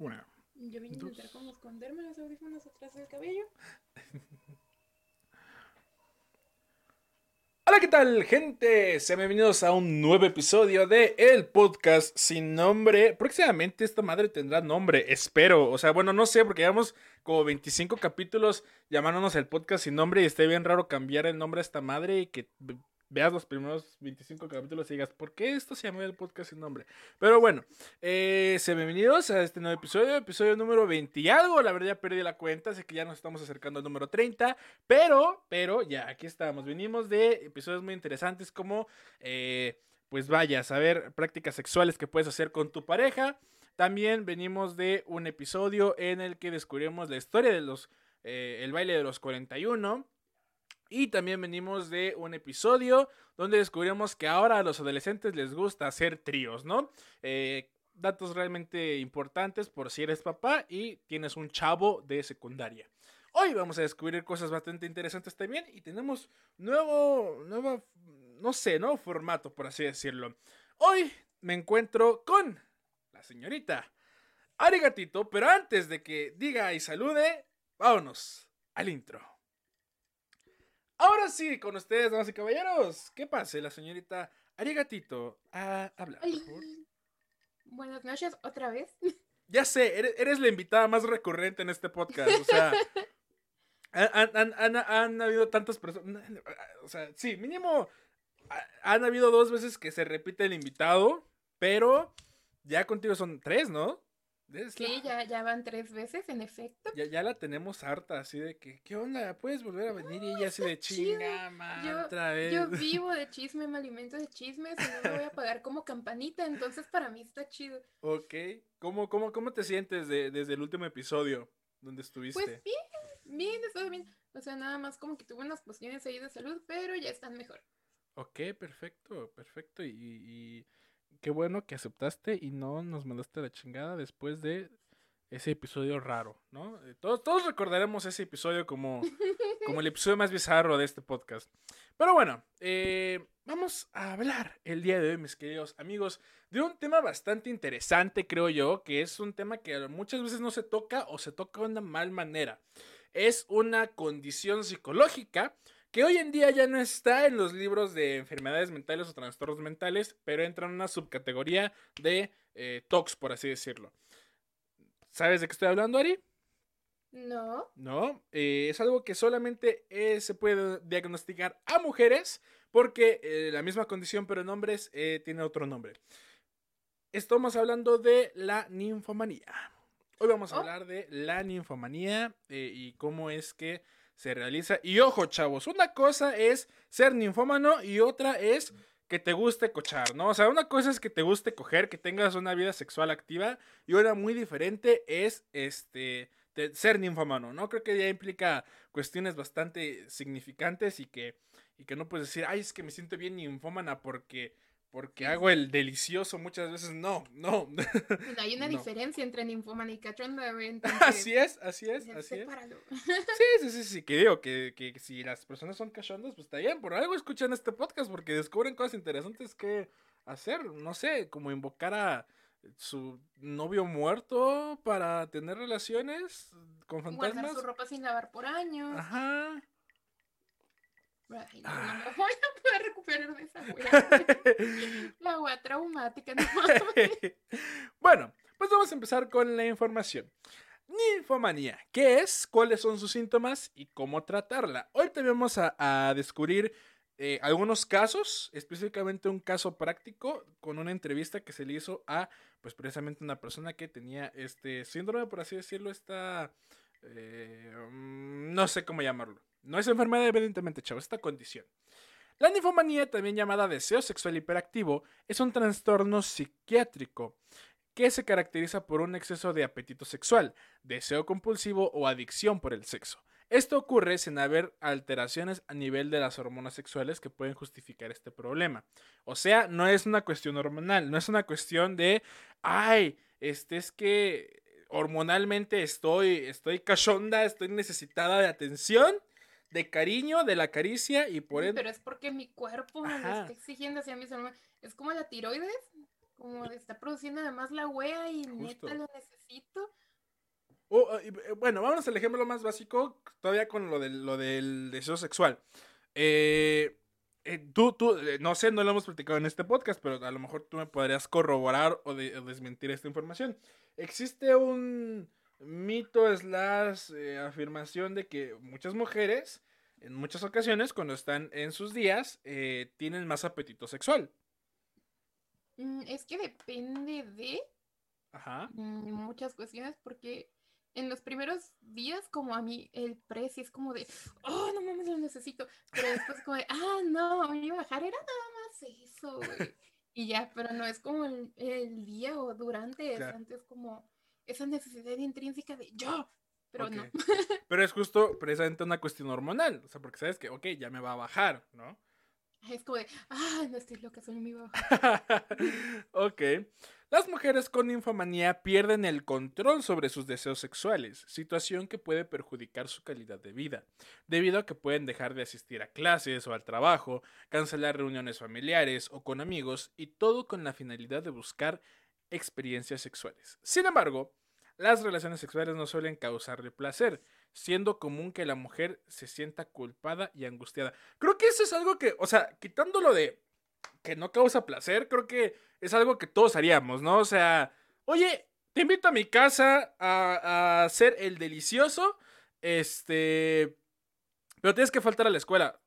Una. Yo vine a intentar como esconderme los audífonos atrás del cabello. Hola, ¿qué tal, gente? Sean bienvenidos a un nuevo episodio de El Podcast Sin Nombre. Próximamente esta madre tendrá nombre, espero. O sea, bueno, no sé, porque llevamos como 25 capítulos llamándonos El Podcast Sin Nombre y está bien raro cambiar el nombre a esta madre y que veas los primeros 25 capítulos y digas, ¿por qué esto se llama el podcast sin nombre? Pero bueno, eh, bienvenidos a este nuevo episodio, episodio número 20 y algo, la verdad ya perdí la cuenta, así que ya nos estamos acercando al número 30, pero, pero ya aquí estamos, venimos de episodios muy interesantes como, eh, pues vaya, saber prácticas sexuales que puedes hacer con tu pareja, también venimos de un episodio en el que descubrimos la historia de los, eh, el baile de los 41, y también venimos de un episodio donde descubrimos que ahora a los adolescentes les gusta hacer tríos, ¿no? Eh, datos realmente importantes por si eres papá y tienes un chavo de secundaria. Hoy vamos a descubrir cosas bastante interesantes también y tenemos nuevo, nuevo, no sé, nuevo formato, por así decirlo. Hoy me encuentro con la señorita Arigatito, pero antes de que diga y salude, vámonos al intro. Ahora sí, con ustedes, damas y caballeros. ¿Qué pase, la señorita Arigatito a hablar, por favor? Buenas noches, otra vez. Ya sé, eres, eres, la invitada más recurrente en este podcast. O sea, han, han, han, han, habido tantas personas. O sea, sí, mínimo. Han habido dos veces que se repite el invitado, pero ya contigo son tres, ¿no? Sí, ya, ya van tres veces, en efecto. Ya, ya la tenemos harta, así de que, ¿qué onda? ¿Puedes volver a venir? y ella así de chinga, yo, otra vez. Yo vivo de chisme, me alimento de chismes y no me voy a pagar como campanita, entonces para mí está chido. Ok. ¿Cómo, cómo, cómo te sientes de, desde el último episodio donde estuviste? Pues bien, bien, estoy bien. O sea, nada más como que tuve unas cuestiones ahí de salud, pero ya están mejor. Ok, perfecto, perfecto. y... y qué bueno que aceptaste y no nos mandaste la chingada después de ese episodio raro, ¿no? Eh, todos, todos recordaremos ese episodio como, como el episodio más bizarro de este podcast. Pero bueno, eh, vamos a hablar el día de hoy, mis queridos amigos, de un tema bastante interesante, creo yo, que es un tema que muchas veces no se toca o se toca de una mal manera. Es una condición psicológica que hoy en día ya no está en los libros de enfermedades mentales o trastornos mentales, pero entra en una subcategoría de eh, TOX, por así decirlo. ¿Sabes de qué estoy hablando, Ari? No. No, eh, es algo que solamente eh, se puede diagnosticar a mujeres porque eh, la misma condición pero en hombres tiene otro nombre. Estamos hablando de la ninfomanía. Hoy vamos a Oh. hablar de la ninfomanía y cómo es que se realiza. Y ojo, chavos, una cosa es ser ninfómano y otra es que te guste cochar, ¿no? O sea, una cosa es que te guste coger, que tengas una vida sexual activa y una muy diferente es este ser ninfómano, ¿no? Creo que ya implica cuestiones bastante significantes y que y que no puedes decir, "Ay, es que me siento bien ninfómana porque porque hago el delicioso muchas veces." No, no. Pues hay una No. diferencia entre ninfómana y cachonda, güey. entonces, así es, así es, así es. Sí, sí, sí, sí, que digo que, que si las personas son cachondas, pues está bien, por algo escuchan este podcast porque descubren cosas interesantes que hacer, no sé, como invocar a su novio muerto para tener relaciones con Guardar fantasmas. su ropa sin lavar por años. Ajá. Ay, no, no me voy a poder recuperar de esa wea. La wea traumática, no bueno, pues vamos a empezar con la información. Ninfomanía, ¿qué es? ¿Cuáles son sus síntomas? ¿Y cómo tratarla? Hoy te vamos a, a descubrir eh, algunos casos, específicamente un caso práctico con una entrevista que se le hizo a, pues precisamente una persona que tenía este síndrome, por así decirlo, esta, eh, mm, no sé cómo llamarlo. No es enfermedad, evidentemente, chavos, esta condición. La ninfomanía, también llamada deseo sexual hiperactivo, es un trastorno psiquiátrico que se caracteriza por un exceso de apetito sexual, deseo compulsivo o adicción por el sexo. Esto ocurre sin haber alteraciones a nivel de las hormonas sexuales que pueden justificar este problema. O sea, no es una cuestión hormonal, no es una cuestión de, ay, este es que hormonalmente estoy, estoy cachonda, estoy necesitada de atención, de cariño, de la caricia y por ende... Pero es porque mi cuerpo me está exigiendo hacia mis hormonas. Es como la tiroides, como de está produciendo además la wea y Justo. neta lo necesito. eh, bueno, vamos al ejemplo más básico, todavía con lo del, lo del deseo sexual. Eh, eh, tú, tú, no sé, no lo hemos platicado en este podcast, pero a lo mejor tú me podrías corroborar o, desmentir esta información. Existe un mito slash afirmación de que muchas mujeres, en muchas ocasiones, cuando están en sus días, tienen más apetito sexual. Mm, es que depende de mm, muchas cuestiones porque en los primeros días como a mí el precio es como de, oh, no mames, lo necesito. Pero después como de, ah, no, a mí bajar era nada más eso, güey. Y ya, pero no es como el, día o durante, es antes como esa necesidad intrínseca de yo, pero no. pero es justo precisamente una cuestión hormonal, o sea, porque sabes que, ok, ya me va a bajar, ¿no? Es como de, ah, no estoy loca, soy mi baja. ok. Las mujeres con infomanía pierden el control sobre sus deseos sexuales, situación que puede perjudicar su calidad de vida, debido a que pueden dejar de asistir a clases o al trabajo, cancelar reuniones familiares o con amigos, y todo con la finalidad de buscar experiencias sexuales. Sin embargo, las relaciones sexuales no suelen causarle placer, siendo común que la mujer se sienta culpada y angustiada. Creo que eso es algo que, o sea, quitándolo de que no causa placer, creo que es algo que todos haríamos, ¿no? O sea, oye, te invito a mi casa a, hacer el delicioso, este, pero tienes que faltar a la escuela.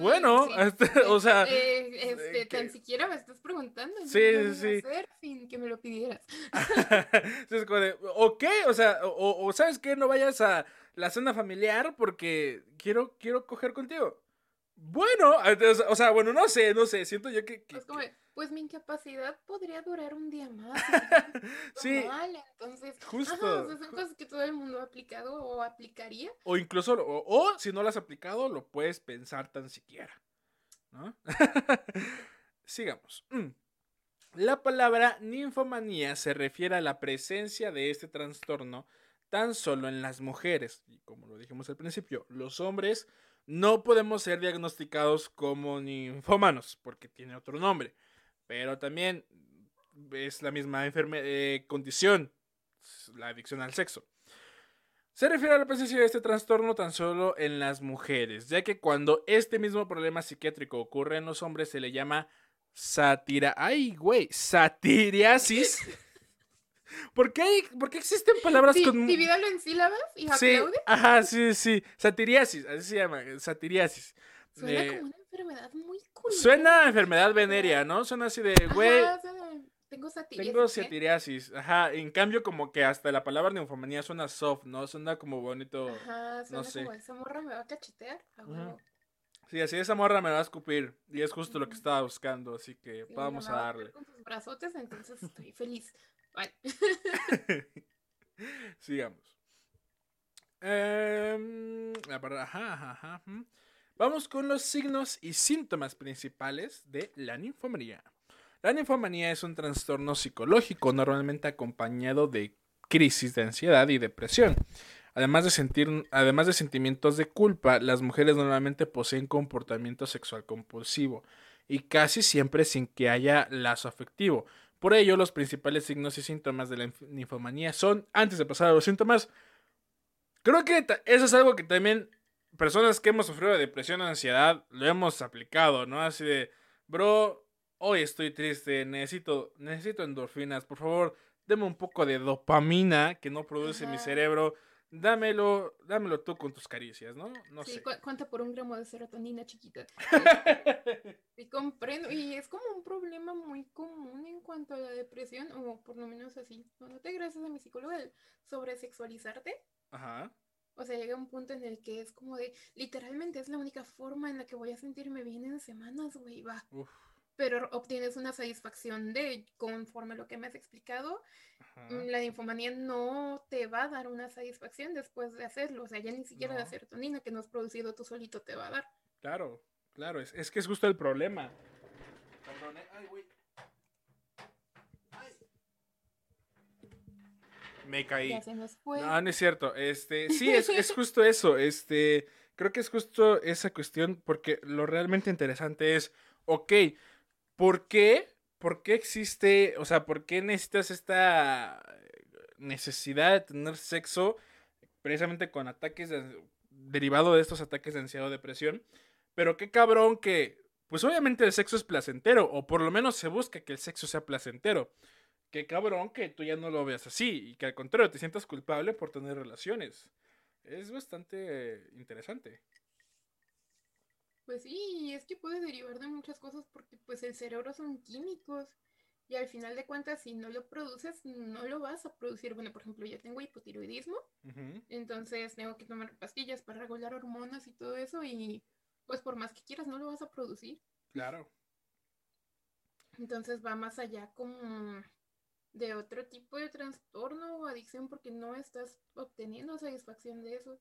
Bueno, este, o sea. Eh, este, tan siquiera me estás preguntando. Sí, sí, hacer sin que me lo pidieras. es como de, ok, o sea, o, ¿sabes qué? No vayas a la cena familiar porque quiero, quiero coger contigo. Bueno, o sea, bueno, no sé, no sé, siento yo que... pues mi incapacidad podría durar un día más. sí. entonces, justo. son cosas que todo el mundo ha aplicado o aplicaría. O incluso, o, si no las has aplicado, lo puedes pensar tan siquiera. ¿no? Sigamos. Mm. La palabra ninfomanía se refiere a la presencia de este trastorno tan solo en las mujeres. Y como lo dijimos al principio, los hombres no podemos ser diagnosticados como ninfómanos, porque tiene otro nombre. Pero también es la misma eh, condición, la adicción al sexo. Se refiere a la presencia de este trastorno tan solo en las mujeres, ya que cuando este mismo problema psiquiátrico ocurre en los hombres se le llama satira... ¡Ay, güey! Satiriasis. ¿Por qué, ¿Por qué existen palabras con. Divídalo en sílabas y sí, Ajá, sí, sí. Satiriasis, así se llama. Satiriasis. Suena como una enfermedad muy curiosa. Suena a enfermedad venérea, ¿no? Suena así de, güey. Tengo satiriasis. Tengo satiriasis, ajá. En cambio, como que hasta la palabra neufomanía suena soft, ¿no? Suena como bonito. Ajá, suena no sé. como esa morra me va a cachetear. Sí, así esa morra me va a escupir. Y es justo lo que estaba buscando, así que vamos a darle. Con tus brazotes, entonces estoy feliz. Sigamos. Vamos con los signos y síntomas principales de la ninfomanía. La ninfomanía es un trastorno psicológico normalmente acompañado de crisis de ansiedad y depresión. Además de, sentir, además de sentimientos de culpa, las mujeres normalmente poseen comportamiento sexual compulsivo y casi siempre sin que haya lazo afectivo, por ello, los principales signos y síntomas de la ninfomanía son, antes de pasar a los síntomas, creo que eso es algo que también personas que hemos sufrido de depresión o ansiedad lo hemos aplicado, ¿no? Así de, bro, hoy estoy triste, necesito, necesito endorfinas, por favor, deme un poco de dopamina que no produce mi cerebro dámelo, dámelo tú con tus caricias, ¿no? No sí, cuenta por un gramo de serotonina chiquita. y comprendo, y es como un problema muy común en cuanto a la depresión, o por lo menos así. No te gracias a mi psicóloga el sobresexualizarte. Ajá. O sea, llega un punto en el que es como de, literalmente es la única forma en la que voy a sentirme bien en semanas, güey, va. Uf pero obtienes una satisfacción de, conforme lo que me has explicado, mm, la linfomanía no te va a dar una satisfacción después de hacerlo. O sea, ya ni siquiera la serotonina que no has producido tú solito te va a dar. Claro, claro, es, que es justo el problema. Ay, güey. Me caí. No, no es cierto. Este, sí, es, es justo eso. Este, creo que es justo esa cuestión porque lo realmente interesante es, ok, ¿Por qué? ¿Por qué existe, o sea, por qué necesitas esta necesidad de tener sexo precisamente con ataques de, derivado de estos ataques de ansiedad o depresión. Pero qué cabrón que, pues obviamente el sexo es placentero, o por lo menos se busca que el sexo sea placentero. Qué cabrón que tú ya no lo veas así y que al contrario te sientas culpable por tener relaciones. Es bastante interesante. Pues sí, es que puede derivar de muchas cosas porque pues el cerebro son químicos y al final de cuentas si no lo produces no lo vas a producir. Bueno, por ejemplo, yo tengo hipotiroidismo, entonces tengo que tomar pastillas para regular hormonas y todo eso y pues por más que quieras no lo vas a producir. Claro. Entonces va más allá como de otro tipo de trastorno o adicción porque no estás obteniendo satisfacción de eso.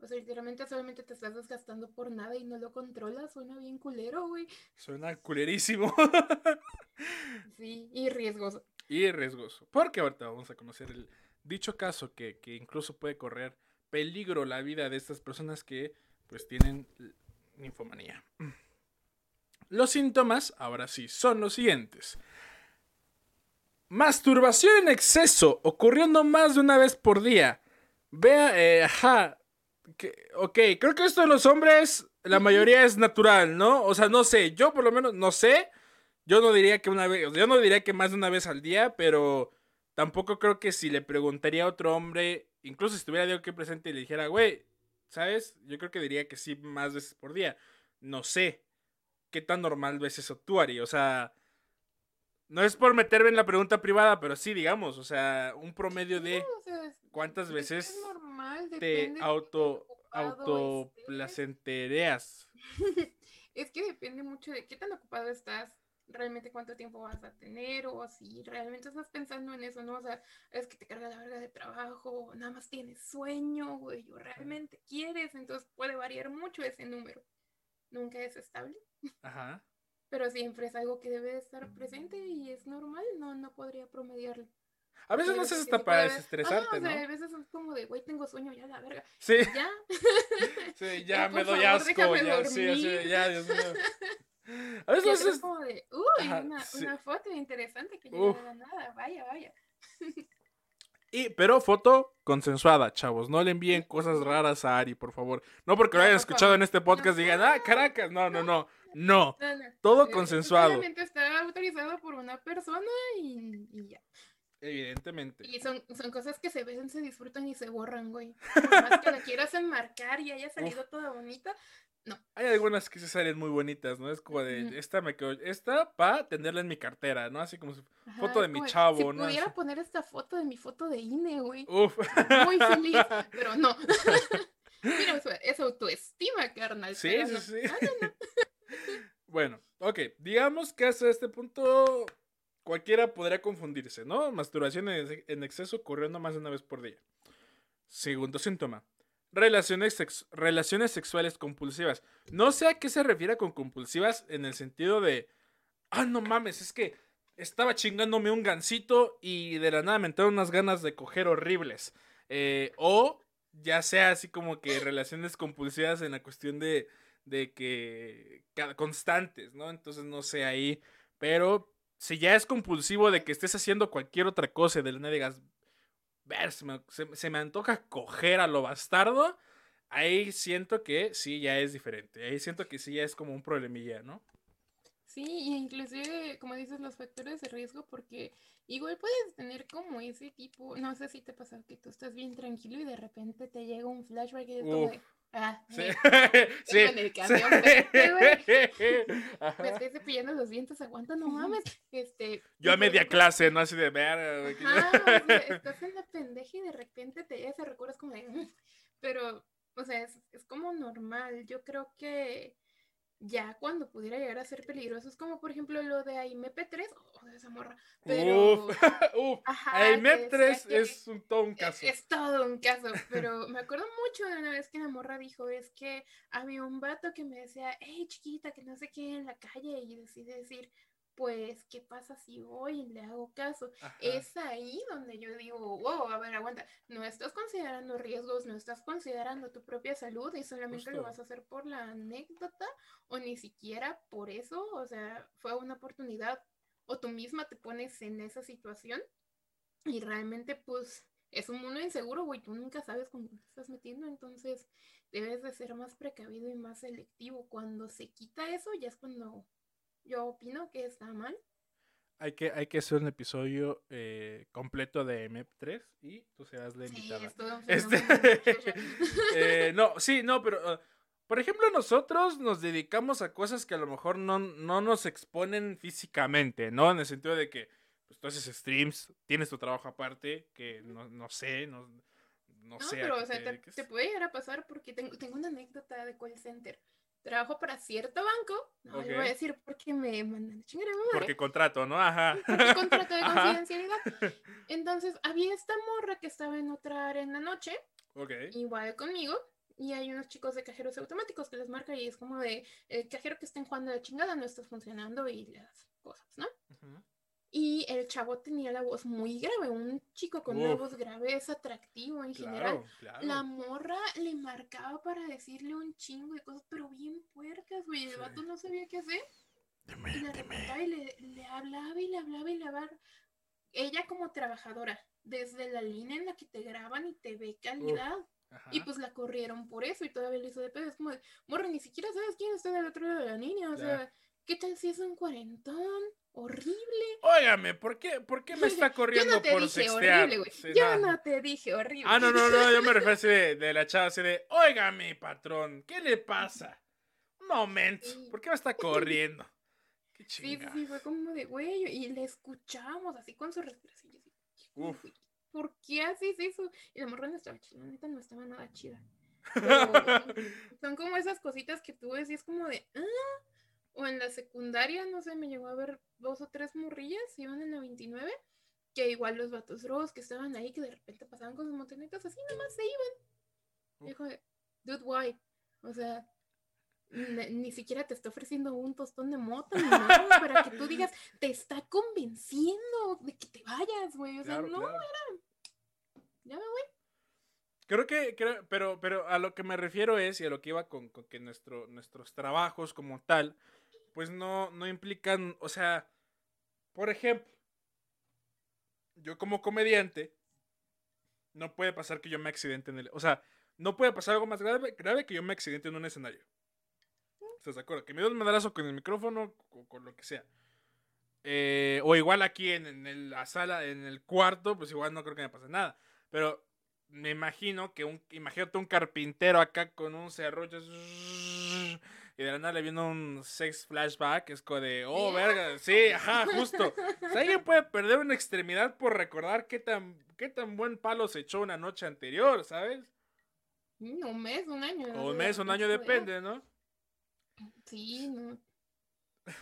O sea, literalmente solamente te estás desgastando por nada y no lo controlas. Suena bien culero, güey. Suena culerísimo. sí, y riesgoso. Y riesgoso. Porque ahorita vamos a conocer el dicho caso que, que incluso puede correr peligro la vida de estas personas que pues tienen ninfomanía. Los síntomas, ahora sí, son los siguientes. Masturbación en exceso, ocurriendo más de una vez por día. Vea, eh, ajá. Ok, creo que esto de los hombres, la mayoría es natural, ¿no? O sea, no sé, yo por lo menos no sé. Yo no diría que una vez, yo no diría que más de una vez al día, pero tampoco creo que si le preguntaría a otro hombre, incluso si estuviera yo aquí presente y le dijera, güey, ¿sabes? Yo creo que diría que sí más veces por día. No sé qué tan normal ves eso tú, Ari. O sea, no es por meterme en la pregunta privada, pero sí, digamos, o sea, un promedio de cuántas veces te auto autoplacentereas. es que depende mucho de qué tan ocupado estás, realmente cuánto tiempo vas a tener, o si realmente estás pensando en eso, ¿no? O sea, es que te carga la verga de trabajo, nada más tienes sueño, güey, o realmente quieres, entonces puede variar mucho ese número. Nunca es estable. Ajá pero siempre es algo que debe estar presente y es normal, no, no podría promediarlo. A veces no haces hasta para desestresarte, ¿no? a veces es como de, güey, tengo sueño, ya la verga. Sí. Ya. sí, ya me doy asco, ya, sí, así, ya, Dios mío. A veces es como de, uy, una, una, foto interesante que de la nada, vaya, vaya. Y, pero foto consensuada, chavos. No le envíen cosas raras a Ari, por favor. No porque lo hayan escuchado en este podcast y digan, ah, Caracas. No, no, no. No. Todo eh, consensuado. Solamente está autorizado por una persona y, ya. Evidentemente. Y son, son cosas que se ven, se disfrutan y se borran, güey. Por más que la quieras enmarcar y haya salido toda bonita, no. Hay algunas que se salen muy bonitas, ¿no? Es como de, esta me quedo, esta para tenerla en mi cartera, ¿no? Así como foto de mi chavo, si ¿no? pudiera poner esta foto de mi foto de INE, güey. Uf. Muy feliz, pero no. Mira, es autoestima, carnal. Sí, sí, sí. Bueno, ok. Digamos que hasta este punto cualquiera podría confundirse, ¿no? Masturbación en exceso corriendo más de una vez por día. Segundo síntoma. Relaciones, relaciones sexuales compulsivas. No sé a qué se refiere con compulsivas en el sentido de, ah, no mames, es que estaba chingándome un gancito y de la nada me entraron unas ganas de coger horribles. Eh, o ya sea así como que relaciones compulsivas en la cuestión de, de que constantes, ¿no? Entonces no sé ahí, pero si ya es compulsivo de que estés haciendo cualquier otra cosa de la nada digas, ver, se me, antoja coger a lo bastardo, ahí siento que sí, ya es diferente. Ahí siento que sí, ya es como un problemilla, ¿no? Sí, y inclusive, como dices, los factores de riesgo, porque igual puedes tener como ese tipo, no sé si te pasa que tú estás bien tranquilo y de repente te llega un flashback y es como de, ah, sí, sí, en el camión, me estoy cepillando los dientes, aguanta, no mames, este. Yo a media clase, no así de ver. estás en la pendeja y de repente te llega ese recuerdo, es como de, mm", pero, o sea, es, es como normal, yo creo que ya cuando pudiera llegar a ser peligroso. Es como, por ejemplo, lo de AIMEP3, oh, de esa morra. Pero. Uf, uf. AIMEP3 es un, todo un caso. Es, todo un caso, pero me acuerdo mucho de una vez que la morra dijo: es que había un vato que me decía, hey, chiquita, que no sé qué en la calle, y decide decir, pues, ¿qué pasa si voy y le hago caso? Es ahí donde yo digo, wow, a ver, aguanta, no estás considerando riesgos, no estás considerando tu propia salud y solamente lo vas a hacer por la anécdota o ni siquiera por eso, o sea, fue una oportunidad o tú misma te pones en esa situación. Y realmente, pues, es un mundo inseguro, güey. Tú nunca sabes con quién te estás metiendo, entonces debes de ser más precavido y más selectivo. Cuando se quita eso, ya es cuando yo opino que está mal. Hay que, hay que hacer un episodio eh, completo de MP3 y tú serás la invitada. este... eh, no, sí, no, pero uh, por ejemplo, nosotros nos dedicamos a cosas que a lo mejor no, no nos exponen físicamente, ¿no? En el sentido de que pues, tú haces streams, tienes tu trabajo aparte, que no, no sé, no, no, No, sé. pero, o sea, te te puede llegar a pasar porque tengo, tengo una anécdota de call center. Trabajo para cierto banco, no le voy a decir porque me mandan a chingar a mi madre. Porque contrato, ¿no? Ajá. porque contrato de confidencialidad. Entonces, había esta morra que estaba en otra área en la noche, Ok. igual conmigo, y hay unos chicos de cajeros automáticos que les marca y es como de el cajero que estén jugando a la chingada no está funcionando y las cosas, ¿no? Ujú. Y el chavo tenía la voz muy grave, un chico con una voz grave es atractivo en general. Claro. La morra le marcaba para decirle un chingo de cosas, pero bien puercas, güey. El Sí. vato no sabía qué hacer. Y repetaba y le, le hablaba y le hablaba y le hablaba. Ella como trabajadora, desde la línea en la que te graban y te ve calidad. Ajá. Y pues la corrieron por eso y todavía le hizo de pedo. Es como morra, ni siquiera sabes quién está del otro lado de la línea. O Ya. sea, ¿qué tal si es un cuarentón? Horrible. Óigame, ¿por qué, ¿por qué me está Yo corriendo no te por dije sextear? horrible, güey. Sí, Yo no te dije horrible. Ah, no, no, no, yo me refiero así de, de la chava así de, óigame, patrón, ¿qué le pasa? Un momento. ¿por qué me está corriendo? Qué Sí, sí, chinga. sí, fue como de, güey, y le escuchamos así con su respiración. y así, "Güey, Uf. ¿Por qué haces eso? Y la morra no estaba chida, la neta no estaba nada chida. Pero son como esas cositas que tú ves y es como de, ah, o en la secundaria, no sé, me llegó a ver dos o tres morrillas, iban en la 29, que igual los vatos rojos que estaban ahí, que de repente pasaban con sus montonetas así, nomás se iban. Dijo, de, dude, why? O sea, ni, siquiera te está ofreciendo un tostón de mota ni nada para que tú digas, te está convenciendo de que te vayas, güey. O sea, Claro, no, claro. ya me voy. Creo que, creo, pero, pero a lo que me refiero es, y a lo que iba con, con que nuestro, nuestros trabajos como tal, pues no, no implican, o sea, por ejemplo, yo como comediante, no puede pasar que yo me accidente en el, o sea, no puede pasar algo más grave, grave que yo me accidente en un escenario. ¿Estás de acuerdo? Que me dé un madrazo con el micrófono o con lo que sea. Eh, o igual aquí en, en la sala, en el cuarto, pues igual no creo que me pase nada. Pero me imagino que un, imagínate un carpintero acá con un serrucho y de la nada le viene un sex flashback, es como de, oh, verga, sí, ajá, justo. O sea, alguien puede perder una extremidad por recordar qué tan, qué tan buen palo se echó una noche anterior, ¿sabes? Un mes, un año. O un mes, un año, repente, depende, ¿no? Sí, no.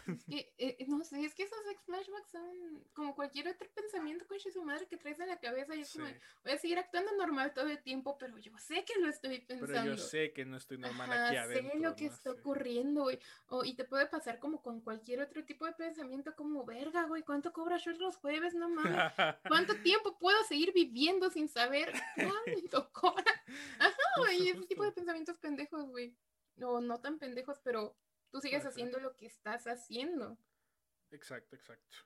Es que, eh, no sé, es que esos flashbacks son como cualquier otro pensamiento con su madre que traes en la cabeza y es Sí. como, voy a seguir actuando normal todo el tiempo, pero yo sé que lo estoy pensando. Pero yo sé que no estoy normal Ajá, aquí adentro. sé lo que ¿no? está Sí. ocurriendo, güey. O, y te puede pasar como con cualquier otro tipo de pensamiento, como, verga, güey, ¿cuánto cobra Short los jueves? No mames. ¿Cuánto tiempo puedo seguir viviendo sin saber cuánto cobra? Ajá, güey, ese tipo de pensamientos pendejos, güey. O no tan pendejos, pero tú sigues haciendo lo que estás haciendo. Exacto, exacto.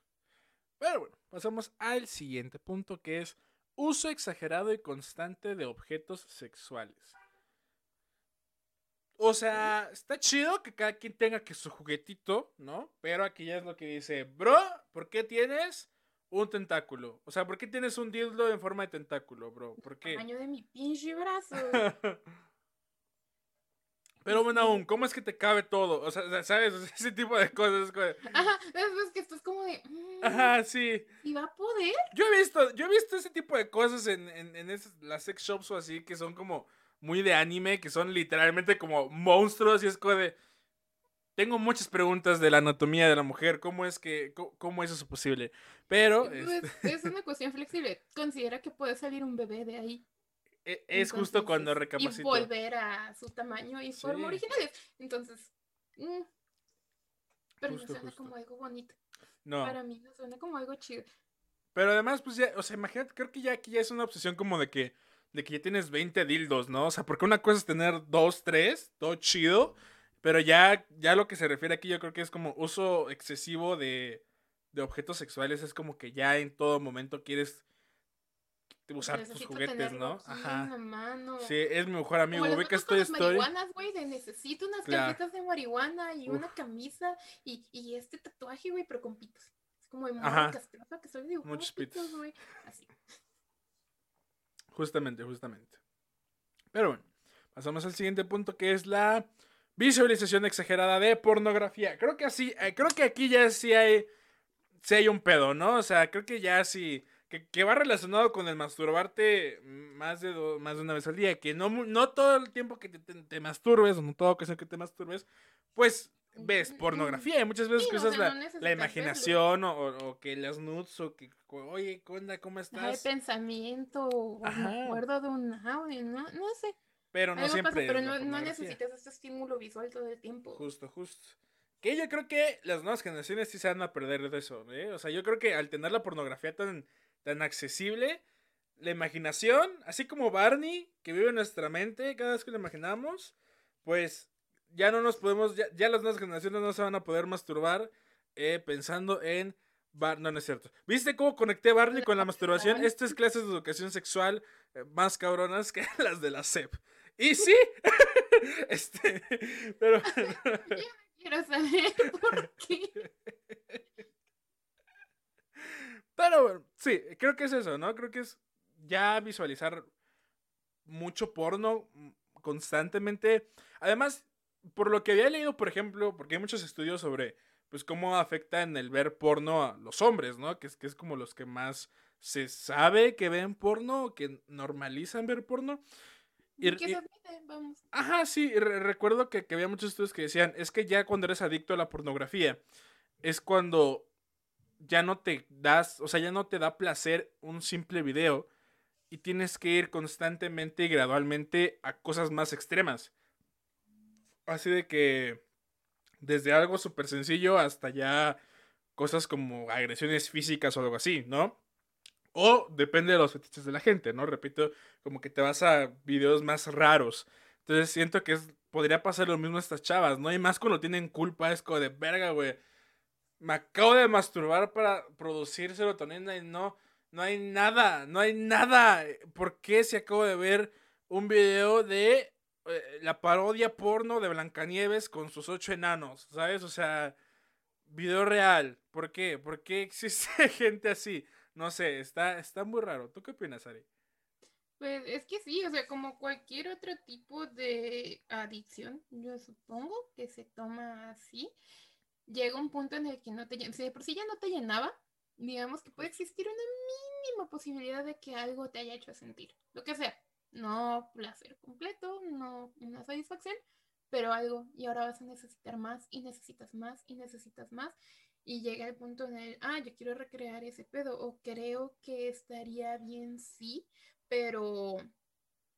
Pero bueno, pasamos al siguiente punto que es uso exagerado y constante de objetos sexuales. O sea, está chido que cada quien tenga que su juguetito, ¿no? Pero aquí ya es lo que dice, bro, ¿por qué tienes un tentáculo? O sea, ¿por qué tienes un dildo en forma de tentáculo, bro? ¿Por qué? Tamaño de mi pinche brazo. Pero bueno, aún, ¿cómo es que te cabe todo? O sea, ¿sabes? O sea, ese tipo de cosas. es como de, Ajá, después que estás como de, mm, Ajá, sí. ¿y va a poder? Yo he visto, yo he visto ese tipo de cosas en, en, en esas- las sex shops o así, que son como muy de anime, que son literalmente como monstruos y es como de... Tengo muchas preguntas de la anatomía de la mujer, ¿cómo es que, cómo, cómo es eso posible? Pero Pues, este, es una cuestión flexible. Considera que puede salir un bebé de ahí. E- es justo cuando recapacito. Y volver a su tamaño y forma Sí. originales. Entonces, mm, pero Justo, no suena justo. como algo bonito. No, Para mí no suena como algo chido. pero además, pues ya, o sea, imagínate, creo que ya aquí ya es una obsesión como de que, de que ya tienes 20 dildos, ¿no? O sea, porque una cosa es tener dos, tres, todo chido, pero ya, ya lo que se refiere aquí yo creo que es como uso excesivo de, de objetos sexuales, es como que ya en todo momento quieres usar tus juguetes, ¿no? Ajá. mano. Sí, es mi mejor amigo. Como Ubicas Toy Story. marihuanas, güey, de necesito unas Claro. tarjetas de marihuana y una camisa y, y este tatuaje, güey, pero con pitos. Es como de Ajá. morro castroso que soy dibujando Muchos pitos, pitos. güey. Así. Justamente, justamente. Pero bueno, pasamos al siguiente punto que es la visualización exagerada de pornografía. Creo que así, eh, creo que aquí ya sí hay, sí hay un pedo, ¿no? O sea, creo que ya sí, que, que va relacionado con el masturbarte más de, do- más de una vez al día, que no, no todo el tiempo que te, te- te masturbes, o no toda ocasión que te masturbes, pues ves Mm, pornografía y muchas veces Sí, que no, usas la, la imaginación o, o- que las nudes o que, oye, ¿qué onda? ¿Cómo estás? el pensamiento, o Ajá. me acuerdo de un audio, no, no sé. Pero no Algo siempre pasa, pero no, no necesitas este estímulo visual todo el tiempo. Justo, justo. Que yo creo que las nuevas generaciones sí se van a perder de eso, ¿eh? O sea, yo creo que al tener la pornografía tan, tan accesible, la imaginación, así como Barney, que vive en nuestra mente cada vez que lo imaginamos, pues ya no nos podemos, ya, ya las nuevas generaciones no se van a poder masturbar eh, pensando en... Bar no, no es cierto. ¿Viste cómo conecté Barney con la masturbación? Estas clases de educación sexual eh, más cabronas que las de la SEP. Y sí, este, pero... Quiero saber por qué. Pero bueno, sí, creo que es eso, ¿no? Creo que es ya visualizar mucho porno mm, constantemente. Además, por lo que había leído, por ejemplo, porque hay muchos estudios sobre pues cómo afecta en el ver porno a los hombres, ¿no? Que es, que es como los que más se sabe que ven porno, que normalizan ver porno. Y- ¿Qué y- se admite? Vamos. Ajá, sí, re- recuerdo que, que había muchos estudios que decían, es que ya cuando eres adicto a la pornografía, es cuando ya no te das, o sea, ya no te da placer un simple video y tienes que ir constantemente y gradualmente a cosas más extremas. Así de que desde algo súper sencillo hasta ya cosas como agresiones físicas o algo así, ¿no? O depende de los fetiches de la gente, ¿no? Repito, como que te vas a videos más raros. Entonces siento que es, podría pasar lo mismo a estas chavas, ¿no? Y más cuando tienen culpa, es como de verga, güey. Me acabo de masturbar para producir serotonina y no, no hay nada, no hay nada. ¿Por qué si acabo de ver un video de eh, la parodia porno de Blancanieves con sus ocho enanos, ¿sabes? O sea, video real. ¿Por qué? ¿Por qué existe gente así? No sé, está, está muy raro. ¿Tú qué opinas, Ari? Pues es que sí, o sea, como cualquier otro tipo de adicción, yo supongo que se toma así, llega un punto en el que no te llena, si de por sí ya no te llenaba, digamos que puede existir una mínima posibilidad de que algo te haya hecho sentir, lo que sea, no placer completo, no una satisfacción, pero algo, y ahora vas a necesitar más, y necesitas más, y necesitas más, y llega el punto en el, ah, yo quiero recrear ese pedo, o creo que estaría bien sí, pero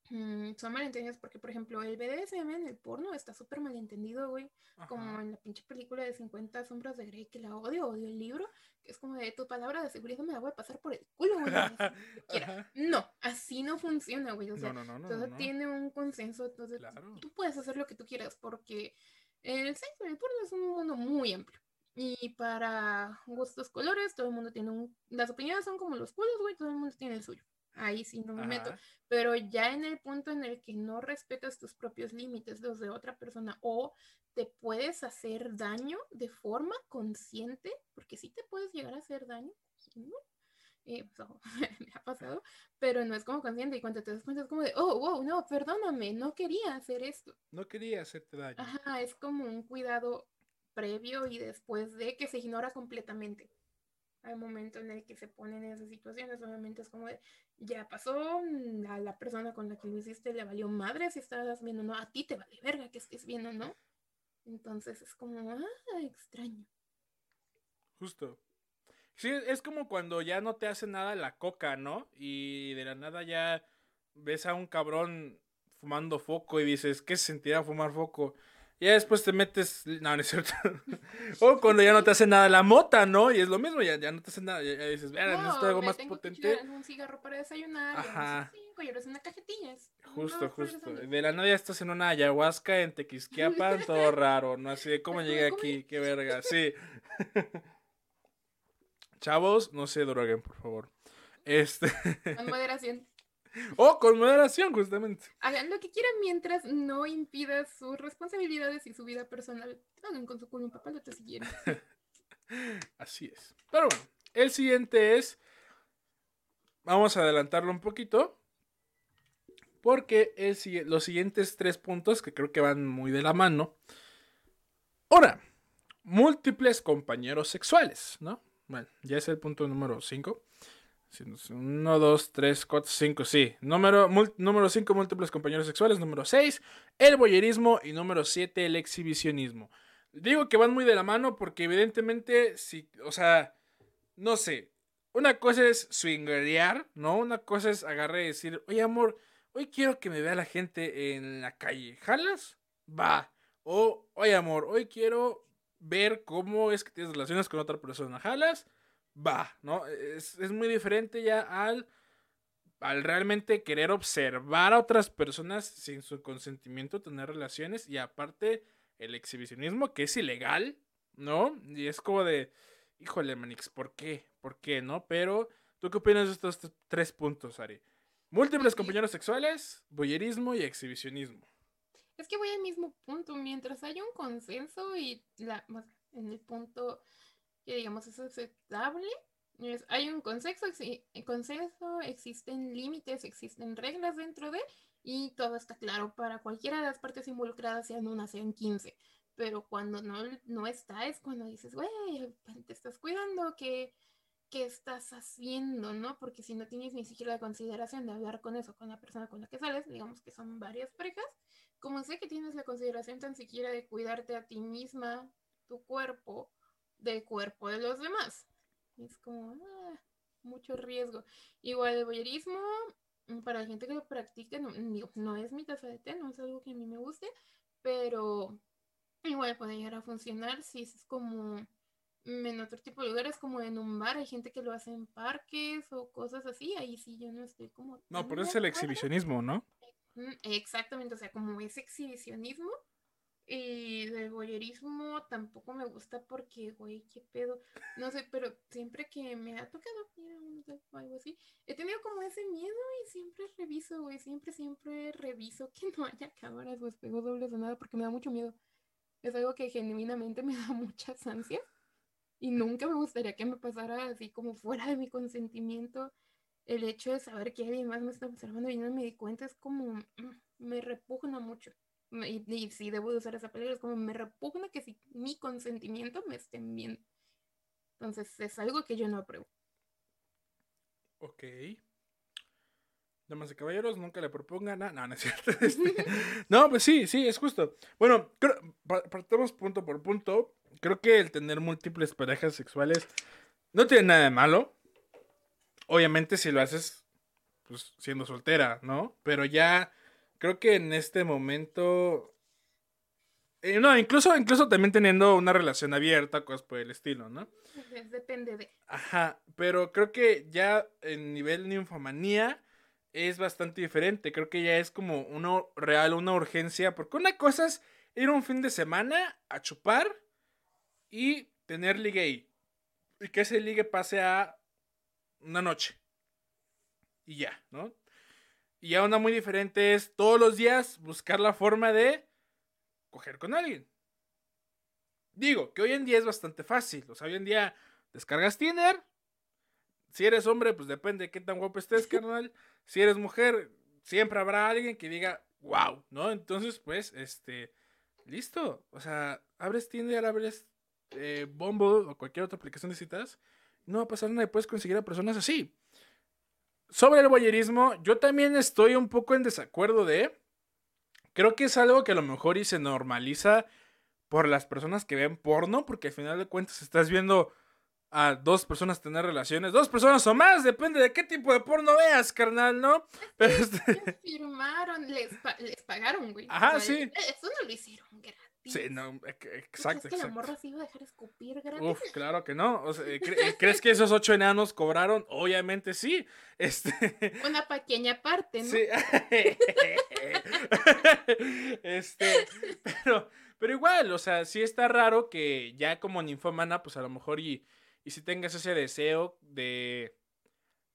mm, son malentendidos porque, por ejemplo, el BDSM en el porno está súper malentendido, güey. Como en la pinche película de 50 sombras de Grey, que la odio, odio el libro, que es como de tu palabra de seguridad me la voy a pasar por el culo, güey. así como quiera". Ajá. No, así no funciona, güey. O sea, no, no, no, no. tiene un consenso, entonces Claro. tú puedes hacer lo que tú quieras porque el sexo en el porno es un mundo muy amplio. Y para gustos colores, todo el mundo tiene un... Las opiniones son como los culos, güey, todo el mundo tiene el suyo. Ahí sí no me meto. Pero ya en el punto en el que no respetas tus propios límites, los de otra persona, o te puedes hacer daño de forma consciente, porque sí te puedes llegar a hacer daño, ¿no? Eh, pues, me ha pasado, pero no es como consciente y cuando te das cuenta es como de, oh, wow, no, perdóname, no quería hacer esto. No quería hacerte daño. Ajá, es como un cuidado previo y después de que se ignora completamente. Al momento en el que se ponen en esas situaciones, obviamente es como de, ya pasó, mm, a la persona con la que lo hiciste le valió madre si estabas viendo, no, a ti te vale verga que estés viendo, ¿no? Entonces es como, ah, extraño. Justo. Sí, es como cuando ya no te hace nada la coca, ¿no? Y de la nada ya ves a un cabrón fumando foco y dices, ¿qué se sentirá fumar foco? Y ya después te metes, no, no es cierto. o cuando ya no te hace nada la mota, ¿no? Y es lo mismo, ya, ya no te hace nada, ya, ya dices, "Verga, necesito algo más tengo potente. un cigarro para desayunar, Ajá. Y ahora es una cajetilla. Justo, no, justo. De la nada ya estás en una ayahuasca en Tequisquiapan, todo raro, ¿no? Así de cómo llegué aquí, qué verga, sí. Chavos, no se droguen, por favor. Este. Con moderación. o con moderación, justamente. Hagan lo que quieran mientras no impida sus responsabilidades y su vida personal. Hagan con su culo un quieren. Así es. Pero bueno, el siguiente es. Vamos a adelantarlo un poquito. Porque el, los siguientes tres puntos, que creo que van muy de la mano. Ahora, múltiples compañeros sexuales, ¿no? Bueno, ya es el punto número 5. 1, 2, 3, 4, 5, sí. Número 5, múltiples compañeros sexuales. Número 6, el boyerismo. Y número 7, el exhibicionismo. Digo que van muy de la mano porque evidentemente, si, o sea, no sé. Una cosa es swingerear, ¿no? Una cosa es agarrar y decir, oye amor, hoy quiero que me vea la gente en la calle. ¿Jalas? Va. O, oye amor, hoy quiero ver cómo es que tienes relaciones con otra persona. ¿Jalas? Va, ¿no? Es, es muy diferente ya al, al realmente querer observar a otras personas sin su consentimiento, tener relaciones y aparte el exhibicionismo que es ilegal, ¿no? Y es como de, híjole, Manix, ¿por qué? ¿Por qué, no? Pero, ¿tú qué opinas de estos tres puntos, Ari? Múltiples compañeros sexuales, boyerismo y exhibicionismo. Es que voy al mismo punto. Mientras haya un consenso y la, en el punto que digamos es aceptable, es- hay un consenso, consenso, existen límites, existen reglas dentro de, y todo está claro para cualquiera de las partes involucradas, sean una, sean 15. Pero cuando no, no está, es cuando dices, güey, te estás cuidando, ¿qué, qué estás haciendo, no? Porque si no tienes ni siquiera la consideración de hablar con eso, con la persona con la que sales, digamos que son varias parejas, como sé que tienes la consideración tan siquiera de cuidarte a ti misma, tu cuerpo, del cuerpo de los demás. Es como ah, mucho riesgo. Igual el voyerismo, mm, para la gente que lo practica, no, no es mi taza de té, no es algo que a mí me guste, pero igual puede llegar a funcionar si es como mm, en otro tipo de lugares, como en un bar, hay gente que lo hace en parques o cosas así, ahí sí yo no estoy como... No, pero es el exhibicionismo, ¿no? Mm, Exactamente, o sea, como ese exhibicionismo y del voyerismo tampoco me gusta porque, güey, qué pedo. No sé, pero siempre que me ha tocado ir a un o algo así, he tenido como ese miedo y siempre reviso, güey, siempre, siempre reviso que no haya cámaras o espejos dobles o nada porque me da mucho miedo. Es algo que genuinamente me da muchas ansias y nunca me gustaría que me pasara así como fuera de mi consentimiento el hecho de saber que alguien más me está observando y no me di cuenta es como mm, me repugna mucho. Y, sí debo de usar esa palabra, es como me repugna que si mi consentimiento me estén viendo. Entonces es algo que yo no apruebo. Ok. Damas y caballeros, nunca le propongan nada. No, no es cierto. Este, no, pues sí, sí, es justo. Bueno, creo, pa- partamos punto por punto. Creo que el tener múltiples parejas sexuales no tiene nada de malo. Obviamente si lo haces, pues siendo soltera, ¿no? Pero ya creo que en este momento... eh, no, incluso, incluso también teniendo una relación abierta, cosas por el estilo, ¿no? Depende de. Ajá, pero creo que ya en nivel ninfomanía es bastante diferente. Creo que ya es como una real, una urgencia. Porque una cosa es ir un fin de semana a chupar y tener ligue ahí. Y que ese ligue pase a una noche. Y ya, ¿no? Y ya una muy diferente es todos los días buscar la forma de coger con alguien. Digo, que hoy en día es bastante fácil. O sea, hoy en día descargas Tinder. Si eres hombre, pues depende de qué tan guapo estés, carnal. Si eres mujer, siempre habrá alguien que diga, wow, ¿no? Entonces, pues, este, listo. O sea, abres Tinder, abres eh, Bumble o cualquier otra aplicación de citas. No va a pasar nada y puedes conseguir a personas así. Sobre el boyerismo, yo también estoy un poco en desacuerdo de. Creo que es algo que a lo mejor y se normaliza por las personas que ven porno, porque al final de cuentas estás viendo a dos personas tener relaciones, dos personas o más, depende de qué tipo de porno veas, carnal, ¿no? Pero este, Ya firmaron, les, pa- les pagaron, güey. Ajá, O sea, sí. Eso no lo hicieron gratis. Sí, no, e- ¿Tú exacto, ¿Crees que la morra se iba a dejar escupir gratis? Uf, claro que no. O sea, ¿cre- eh, ¿Crees que esos ocho enanos cobraron? Obviamente sí. Este. Una pequeña parte, ¿no? Sí. este, pero, pero igual, o sea, sí está raro que ya como ninfomana, pues a lo mejor y, y si tengas ese deseo de,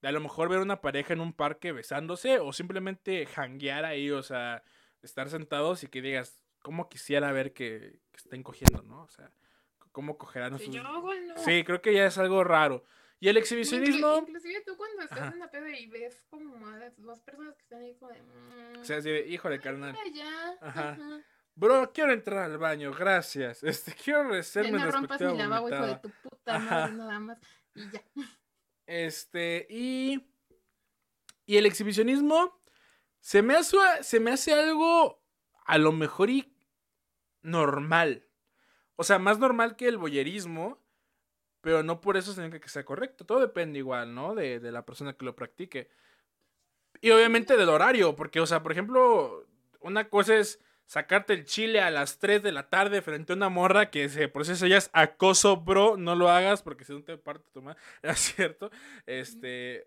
de a lo mejor ver una pareja en un parque besándose o simplemente janguear ahí, o sea, estar sentados y que digas, ¿cómo quisiera ver que, que estén cogiendo, no? O sea, ¿cómo cogerán Sí, sus... yo hago no. Sí, creo que ya es algo raro. Y el exhibicionismo, Inclusive tú cuando estás Ajá. en la peda y ves como a las dos personas que están ahí como de... mm, o sea, así de, híjole, carnal. allá, Ajá. ajá. Bro, quiero entrar al baño, gracias. Este, quiero hacerme no rompas mi lavabo, hijo de tu puta madre, nada más. Y ya. Este, y. Y el exhibicionismo se me hace, se me hace algo a lo mejor y normal. O sea, más normal que el boyerismo, pero no por eso significa que sea correcto. Todo depende igual, ¿no? De, de la persona que lo practique. Y obviamente del horario, porque, o sea, por ejemplo, una cosa es sacarte el chile a las 3 de la tarde frente a una morra que se por eso ya es acoso, bro, no lo hagas porque si no te parte tu madre, ¿es cierto? Este,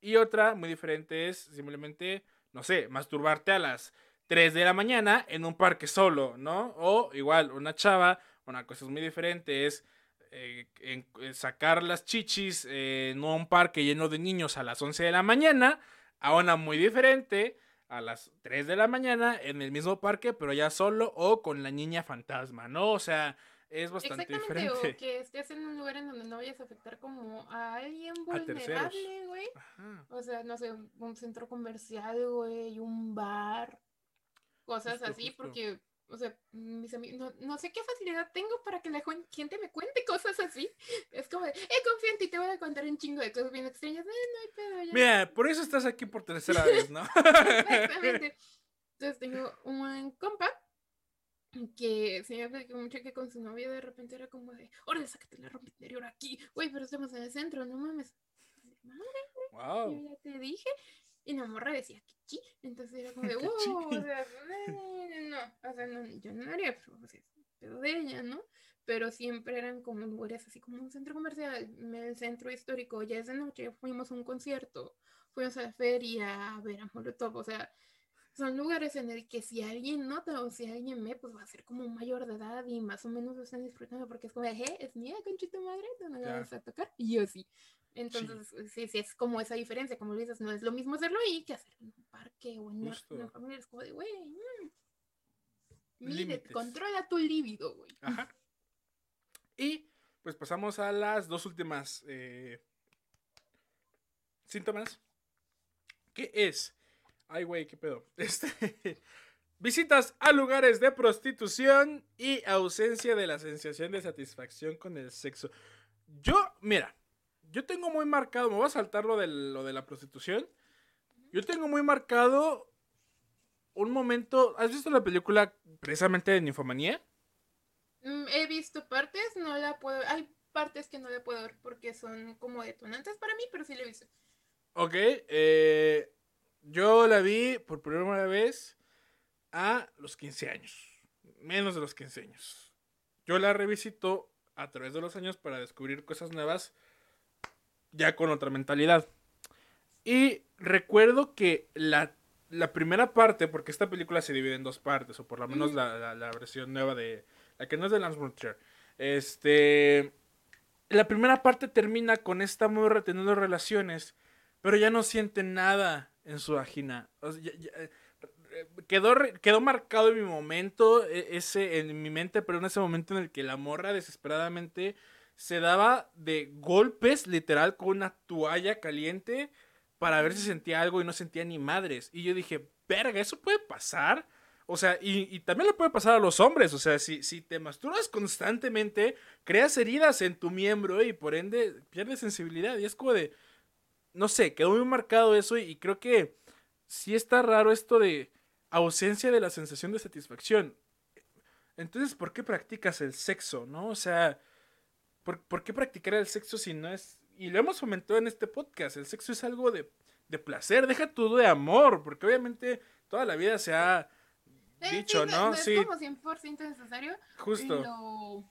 y otra muy diferente es simplemente, no sé, masturbarte a las 3 de la mañana en un parque solo, ¿no? O igual, una chava, una cosa muy diferente es eh, en- eh, sacar las chichis eh, en un parque lleno de niños a las 11 de la mañana, a una muy diferente a las 3 de la mañana en el mismo parque, pero ya solo o con la niña fantasma, ¿no? O sea, es bastante Exactamente, o que estés en un lugar en donde no vayas a afectar como a alguien vulnerable, güey. O sea, no sé, un centro comercial, güey, un bar, cosas Justo, así, justo. porque, o sea, mis amigos, no, no sé qué facilidad tengo para que la gente me cuente cosas así. Es como de, eh, confía en ti, te voy a contar un chingo de cosas bien extrañas. Eh, no hay pedo, ya. Mira, por eso estás aquí por tercera vez, ¿no? Exactamente. Entonces tengo un compa que se me platicó mucho que con su novia de repente era como de, órale, sácate la ropa interior aquí. Güey, pero estamos en el centro, no mames. Madre, wow. yo ya te dije. Y la morra decía. Entonces era como de, wow, chi. o sea, no, o sea, no, yo no haría, pero pues, es pedo de ella, ¿no? Pero siempre eran como lugares así como un centro comercial, el centro histórico, ya es de noche, fuimos a un concierto, fuimos a la feria a ver a Molotov, o sea, son lugares en el que si alguien nota o si alguien ve, pues va a ser como mayor de edad y más o menos lo están disfrutando porque es como, "Eh, es mía, conchita madre, no me Ya. vas a tocar. Y yo sí. Entonces, sí, sí, es como esa diferencia, como dices, no es lo mismo hacerlo ahí que hacerlo en un parque o en una, Justo. una familia. Es como de, güey, mm, Límites. controla tu líbido, güey. Ajá. Y pues pasamos a las dos últimas eh, síntomas. ¿Qué es? Ay, güey, qué pedo. Este, visitas a lugares de prostitución y ausencia de la sensación de satisfacción con el sexo. Yo, mira, yo tengo muy marcado, me voy a saltar lo de, lo de la prostitución. Yo tengo muy marcado un momento. ¿Has visto la película precisamente de Ninfomanía? Mm, He visto partes, no la puedo, hay partes que no la puedo ver porque son como detonantes para mí, pero sí la he visto. Ok, eh, yo la vi por primera vez a los 15 años, menos de los 15 años. Yo la revisito a través de los años para descubrir cosas nuevas, ya con otra mentalidad. Y recuerdo que la, la primera parte, porque esta película se divide en dos partes, o por lo menos la, la- la versión nueva de... La que no es de Lance Trier. Este... La primera parte termina con esta morra teniendo relaciones, pero ya no siente nada en su vagina. O sea, ya- ya, eh, quedó, quedó marcado en mi momento, e- ese, en mi mente, pero en ese momento en el que la morra desesperadamente se daba de golpes, literal, con una toalla caliente para ver si sentía algo y no sentía ni madres. Y yo dije, verga, ¿eso puede pasar? O sea, y, y también le puede pasar a los hombres. O sea, si, si te masturbas constantemente, creas heridas en tu miembro y por ende pierdes sensibilidad. Y es como de, no sé, quedó muy marcado eso y, y creo que sí está raro esto de ausencia de la sensación de satisfacción. Entonces, ¿por qué practicas el sexo, no? O sea, ¿por, por qué practicar el sexo si no es... Y lo hemos comentado en este podcast, el sexo es algo de, de placer, deja todo de amor, porque obviamente toda la vida se ha dicho, sí, ¿no? Es Sí, como 100% necesario. justo. Lo,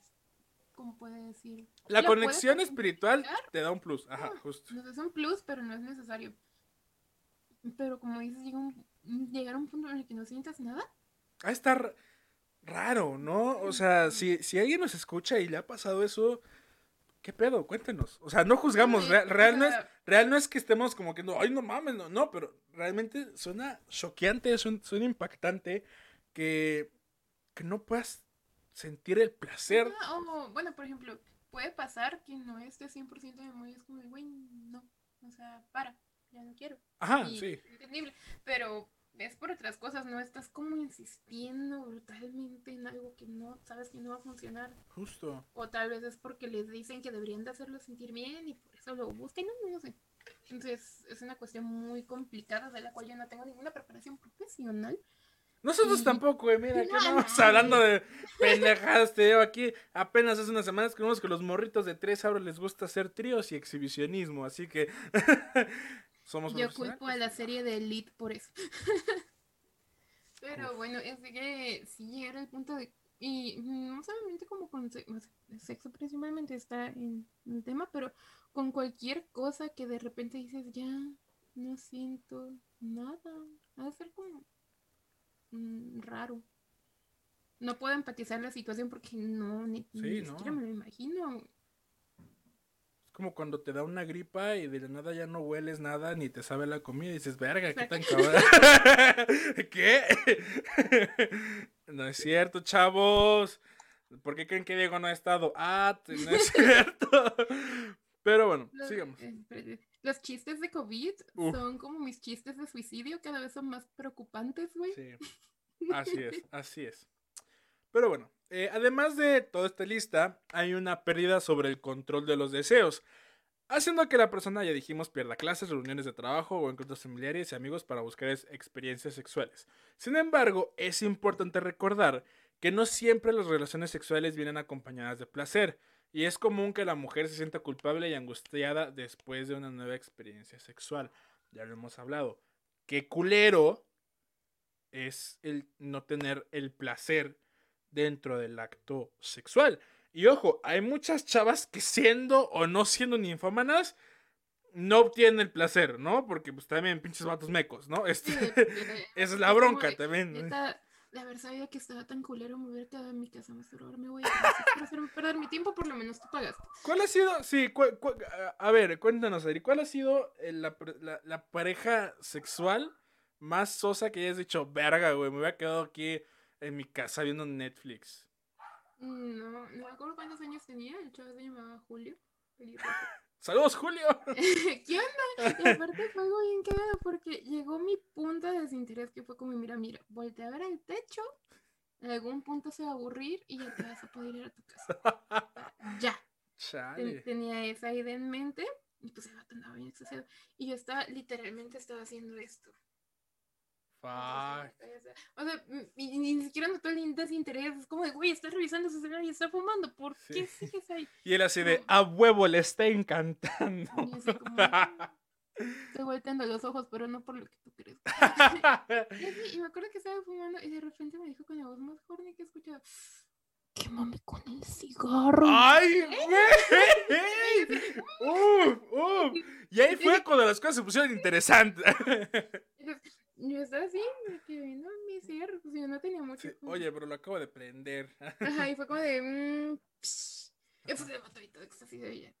¿Cómo puede decir? La conexión espiritual te da un plus, ajá, Ah, justo. No sé, es un plus, pero no es necesario. Pero como dices, llega un, llegar a un punto en el que no sientas nada. a estar raro, ¿no? O sea, si, si alguien nos escucha y le ha pasado eso, ¿qué pedo? Cuéntenos. O sea, no juzgamos. Sí, Real, real no es, real no es que estemos como que, no, ay, no mames, no, no, pero realmente suena choqueante, suena, suena impactante que, que no puedas sentir el placer. O, bueno, por ejemplo, puede pasar que no estés 100% de memoria, es como, de, güey, no, o sea, para, ya no quiero. Ajá, y sí. entendible, pero es por otras cosas, no estás como insistiendo brutalmente en algo que no sabes que no va a funcionar. Justo. O tal vez es porque les dicen que deberían de hacerlo sentir bien y por eso lo buscan, no, no sé. Entonces es una cuestión muy complicada de la cual yo no tengo ninguna preparación profesional. Nosotros Y- tampoco, eh, mira, que no, hablando de pendejadas, te digo aquí, apenas hace unas semanas creemos que los morritos de tres ahora les gusta hacer tríos y exhibicionismo, así que somos Yo culpo a la serie de Elite por eso. Pero bueno, es que sí llegar al punto de... Y no solamente como con el sexo principalmente está en el tema, pero con cualquier cosa que de repente dices, ya, no siento nada. Va a ser como mm, raro. No puedo empatizar la situación porque no, ni, ni Sí, no. siquiera me lo imagino. Como cuando te da una gripa y de la nada ya no hueles nada ni te sabe la comida y dices, verga, qué tan cabrón. ¿Qué? no es cierto, chavos. ¿Por qué creen que Diego no ha estado? Ah, no es cierto. Pero bueno, Los, sigamos. eh. Los chistes de COVID son como mis chistes de suicidio, cada vez son más preocupantes, güey. Sí, así es, así es. Pero bueno, eh, además de toda esta lista, hay una pérdida sobre el control de los deseos, haciendo que la persona, ya dijimos, pierda clases, reuniones de trabajo o encuentros familiares y amigos para buscar experiencias sexuales. Sin embargo, es importante recordar que no siempre las relaciones sexuales vienen acompañadas de placer, y es común que la mujer se sienta culpable y angustiada después de una nueva experiencia sexual. Ya lo hemos hablado. Qué culero es el no tener el placer dentro del acto sexual. Y ojo, hay muchas chavas que siendo o no siendo ninfómanas no obtienen el placer, ¿no? Porque pues también pinches vatos mecos, ¿no? Este, Sí, de- de- esa es la bronca también. de haber sabido que estaba tan culero, me hubiera quedado en mi casa a masturbarme, güey. Por hacerme perder mi tiempo, por lo menos tú pagaste. ¿Cuál ha sido? Sí, cu- cu- a- ver, cuéntanos, Ari, ¿cuál ha sido eh, la, la- la pareja sexual más sosa que hayas dicho, verga, güey, me hubiera quedado aquí en mi casa viendo Netflix? No, no me acuerdo cuántos años tenía, el chavo se llamaba Julio. ¡Saludos, Julio! ¿Qué onda? Y aparte fue algo bien cagado porque llegó mi punto de desinterés que fue como, mira, mira, voltea a ver el techo, en algún punto se va a aburrir y ya te vas a poder ir a tu casa. Ya. Chale. tenía esa idea en mente y pues el vato andaba bien. Y yo estaba, literalmente estaba haciendo esto. Fuck. O sea, y ni siquiera notó el desinterés. Es como de, güey, está revisando su celular y está fumando. ¿Por Sí. qué sigues ahí? Y él así de, a huevo, le está encantando. Y así como. Estoy volteando los ojos, pero no por lo que tú crees. Y, me acuerdo que estaba fumando y de repente me dijo con la voz más horny que he escuchado. Quémame con el cigarro. ¡Ay, güey! ¡Uf, uf! Y ahí fue cuando las cosas se pusieron interesantes. Yo estaba así, me quedé viendo mi cigarro, pues yo no tenía mucho. Sí, Oye, pero lo acabo de prender. Ajá, y fue como de. Mmm. Y pues el vato y todo éxtasis de ella.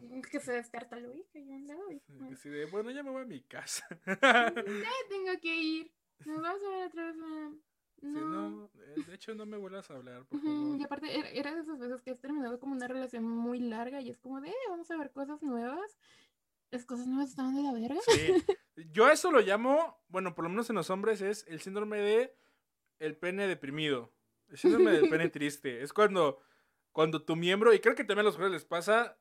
Mm, Que se cayó a un lado. Y, mm, Así de, bueno, ya me voy a mi casa. "Ya tengo que ir. Nos vamos a ver otra vez. ma". Sí, No. no, eh, de hecho, no me vuelvas a hablar, por Ujú, favor. Y aparte, era, era de esas veces que has terminado como una relación muy larga y es como de, "Eh, vamos a ver cosas nuevas. Las cosas nuevas estaban de la verga. Sí. Yo a eso lo llamo, bueno, por lo menos en los hombres, es el síndrome de el pene deprimido. El síndrome del pene triste. Es cuando, cuando tu miembro, y creo que también a los jugadores les pasa,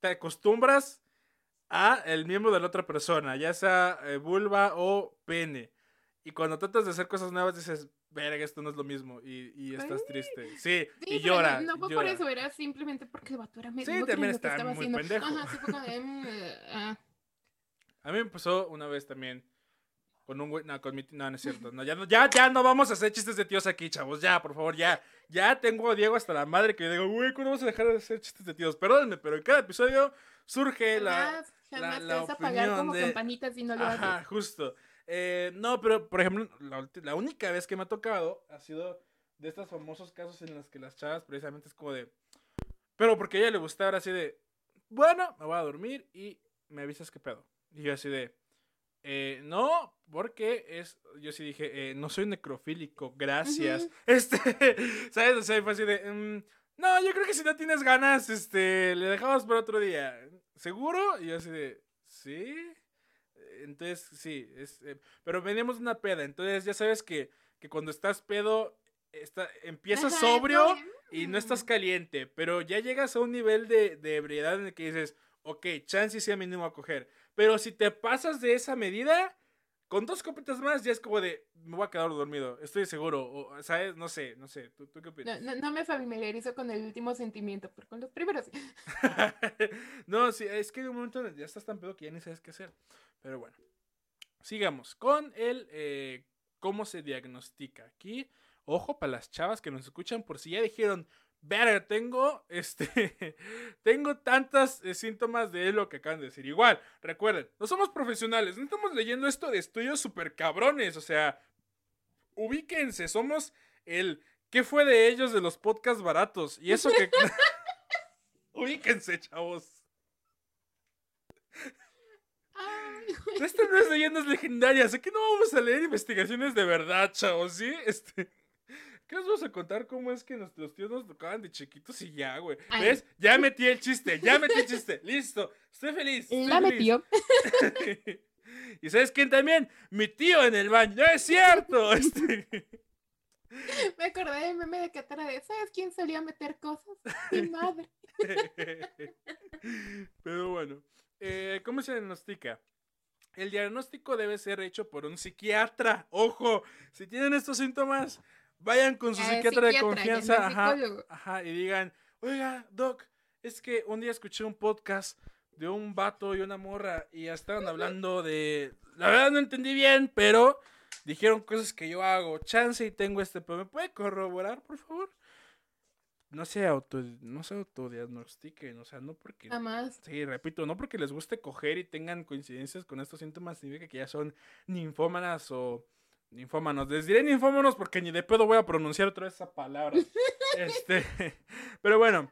te acostumbras a el miembro de la otra persona, ya sea eh, vulva o pene. Y cuando tratas de hacer cosas nuevas dices, verga, esto no es lo mismo. Y, y estás triste. Sí, Sí, y llora. No fue por llora. eso, era simplemente porque el vato era medio Sí, también está muy haciendo. pendejo. Ajá, sí fue como de, "Mm, eh, ah". A mí me pasó una vez también con un güey, no, con mi no, no es cierto, no, ya, no, ya, ya no vamos a hacer chistes de tíos aquí, chavos, ya, por favor, ya, ya tengo a Diego hasta la madre que yo digo, güey, ¿cuándo vamos a dejar de hacer chistes de tíos? Perdónenme, pero en cada episodio surge la, Jamás, jamás la te vas a pagar como de- campanitas si no lo Ajá, haces. justo. Eh, no, pero por ejemplo, la, la única vez que me ha tocado ha sido de estos famosos casos en los que las chavas precisamente es como de, Pero porque a ella le gustaba así de, bueno, me voy a dormir y me avisas qué pedo. Y yo así de, eh, no, porque es, yo sí dije, eh, no soy necrofílico, gracias. Este, ¿sabes? O sea, fue así de, mm, no, yo creo que si no tienes ganas, este, le dejamos por otro día. ¿Seguro? Y yo así de, sí. Entonces, sí, es, eh, pero veníamos de una peda, entonces ya sabes que, que cuando estás pedo, está, empiezas sobrio y no estás caliente, pero ya llegas a un nivel de, de ebriedad en el que dices, ok, chance sea mínimo a coger. Pero si te pasas de esa medida, con dos copitas más ya es como de, me voy a quedar dormido, estoy seguro, o, ¿sabes? No sé, no sé, ¿tú, qué opinas? No, no, me familiarizo con el último sentimiento, pero con los primeros sí. no, sí, es que hay un momento ya estás tan pedo que ya ni sabes qué hacer. Pero bueno, sigamos con el eh, cómo se diagnostica. Aquí, ojo para las chavas que nos escuchan, por si ya dijeron, verga, tengo, este, tengo tantos eh, síntomas de lo que acaban de decir. Igual, recuerden, no somos profesionales, no estamos leyendo esto de estudios super cabrones, o sea, ubíquense, somos el, ¿qué fue de ellos de los podcasts baratos? Y eso que... ubíquense, chavos. Esto no es leyendas legendarias, aquí no vamos a leer investigaciones de verdad, chavos, ¿sí? Este... ¿Qué os vamos a contar cómo es que nuestros tíos nos tocaban de chiquitos y ya, güey? ¿Ves? Ya metí el chiste, ya metí el chiste. Listo. Estoy feliz. Estoy la metió. ¿Y sabes quién también? Mi tío en el baño. ¡No es cierto! Este... Me acordé del meme de Catara de ¿sabes quién solía meter cosas? Mi madre. Pero bueno, eh, ¿cómo se diagnostica? El diagnóstico debe ser hecho por un psiquiatra. Ojo, si tienen estos síntomas, Vayan con su psiquiatra, de confianza ajá, ajá, y digan, oiga, Doc, es que un día escuché un podcast de un vato y una morra y estaban hablando de... La verdad no entendí bien, pero dijeron cosas que yo hago. Chance y tengo este, pero ¿me puede corroborar, por favor? No se auto, no se autodiagnostiquen, o sea, no porque... Jamás. Sí, repito, no porque les guste coger y tengan coincidencias con estos síntomas significa que ya son ninfómanas o Ninfómanos. Les diré ninfómanos porque ni de pedo voy a pronunciar otra vez esa palabra. este, pero bueno,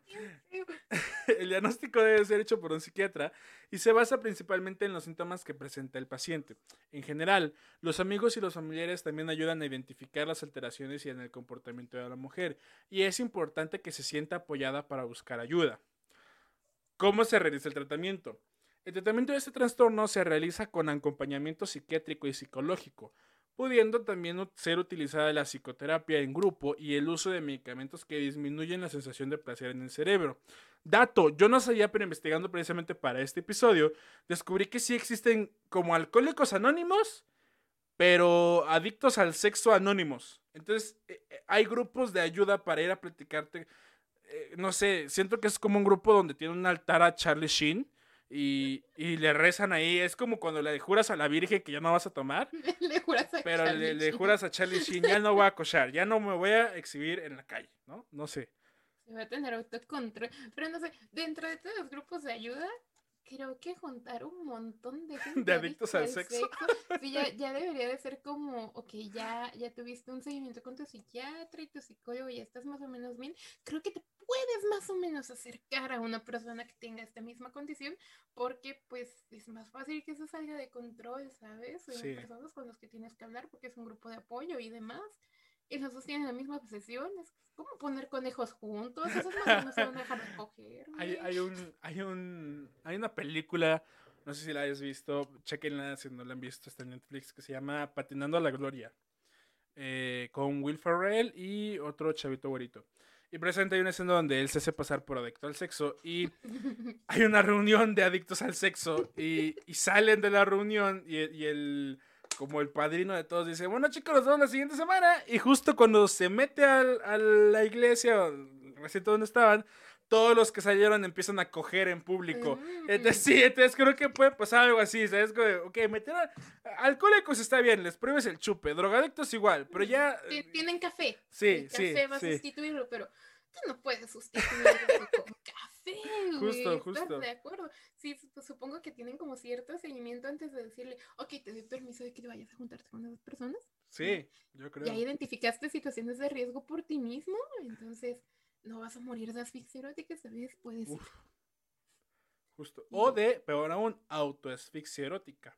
el diagnóstico debe ser hecho por un psiquiatra y se basa principalmente en los síntomas que presenta el paciente. En general, los amigos y los familiares también ayudan a identificar las alteraciones y en el comportamiento de la mujer, y es importante que se sienta apoyada para buscar ayuda. ¿Cómo se realiza el tratamiento? El tratamiento de este trastorno se realiza con acompañamiento psiquiátrico y psicológico pudiendo también ser utilizada la psicoterapia en grupo y el uso de medicamentos que disminuyen la sensación de placer en el cerebro. Dato, yo no sabía, pero investigando precisamente para este episodio, descubrí que sí existen como alcohólicos anónimos, pero adictos al sexo anónimos. Entonces, eh, eh, hay grupos de ayuda para ir a platicarte. Eh, no sé, siento que es como un grupo donde tiene un altar a Charlie Sheen y, y, le rezan ahí. Es como cuando le juras a la Virgen que ya no vas a tomar. le juras a pero le, juras a Charlie Sheen, ya no voy a cochar, ya no me voy a exhibir en la calle, ¿no? No sé. Se va a tener autocontrol. Pero no sé, dentro de todos los grupos de ayuda, creo que juntar un montón de gente de adictos al sexo, sí, ya, ya, debería de ser como, ok, ya, ya tuviste un seguimiento con tu psiquiatra y tu psicólogo y estás más o menos bien, creo que te puedes más o menos acercar a una persona que tenga esta misma condición porque pues es más fácil que eso salga de control, ¿sabes? Sí. personas con las que tienes que hablar porque es un grupo de apoyo y demás. Y los dos tienen la misma obsesión. Es como poner conejos juntos. Esos no se van a dejar de coger. Hay, hay, un, hay, un, hay una película, no sé si la hayas visto, chequenla si no la han visto, está en Netflix, que se llama Patinando a la Gloria. Eh, con Will Ferrell y otro chavito güerito. Y presente hay una escena donde él se hace pasar por adicto al sexo y hay una reunión de adictos al sexo y, y salen de la reunión y, y, el como el padrino de todos dice, bueno chicos, nos vemos la siguiente semana y justo cuando se mete al, a la iglesia, recién donde estaban, todos los que salieron empiezan a coger en público. Mm. Entonces, sí, entonces creo que puede pasar algo así, ¿sabes? Ok, meter alcohólicos está bien, les pruebes el chupe, drogadictos igual, pero ya... Tienen café. Sí, el sí. Café va a sustituirlo, pero tú no puedes sustituirlo con café, Justo, justo. de acuerdo? Sí, pues, supongo que tienen como cierto seguimiento antes de decirle, ok, te doy permiso de que te vayas a juntarte con esas personas. Sí, yo creo. Ya identificaste situaciones de riesgo por ti mismo, entonces no vas a morir de asfixia erótica, ¿sabes? Puedes. Uf. Justo. O de, peor aún, autoasfixia erótica.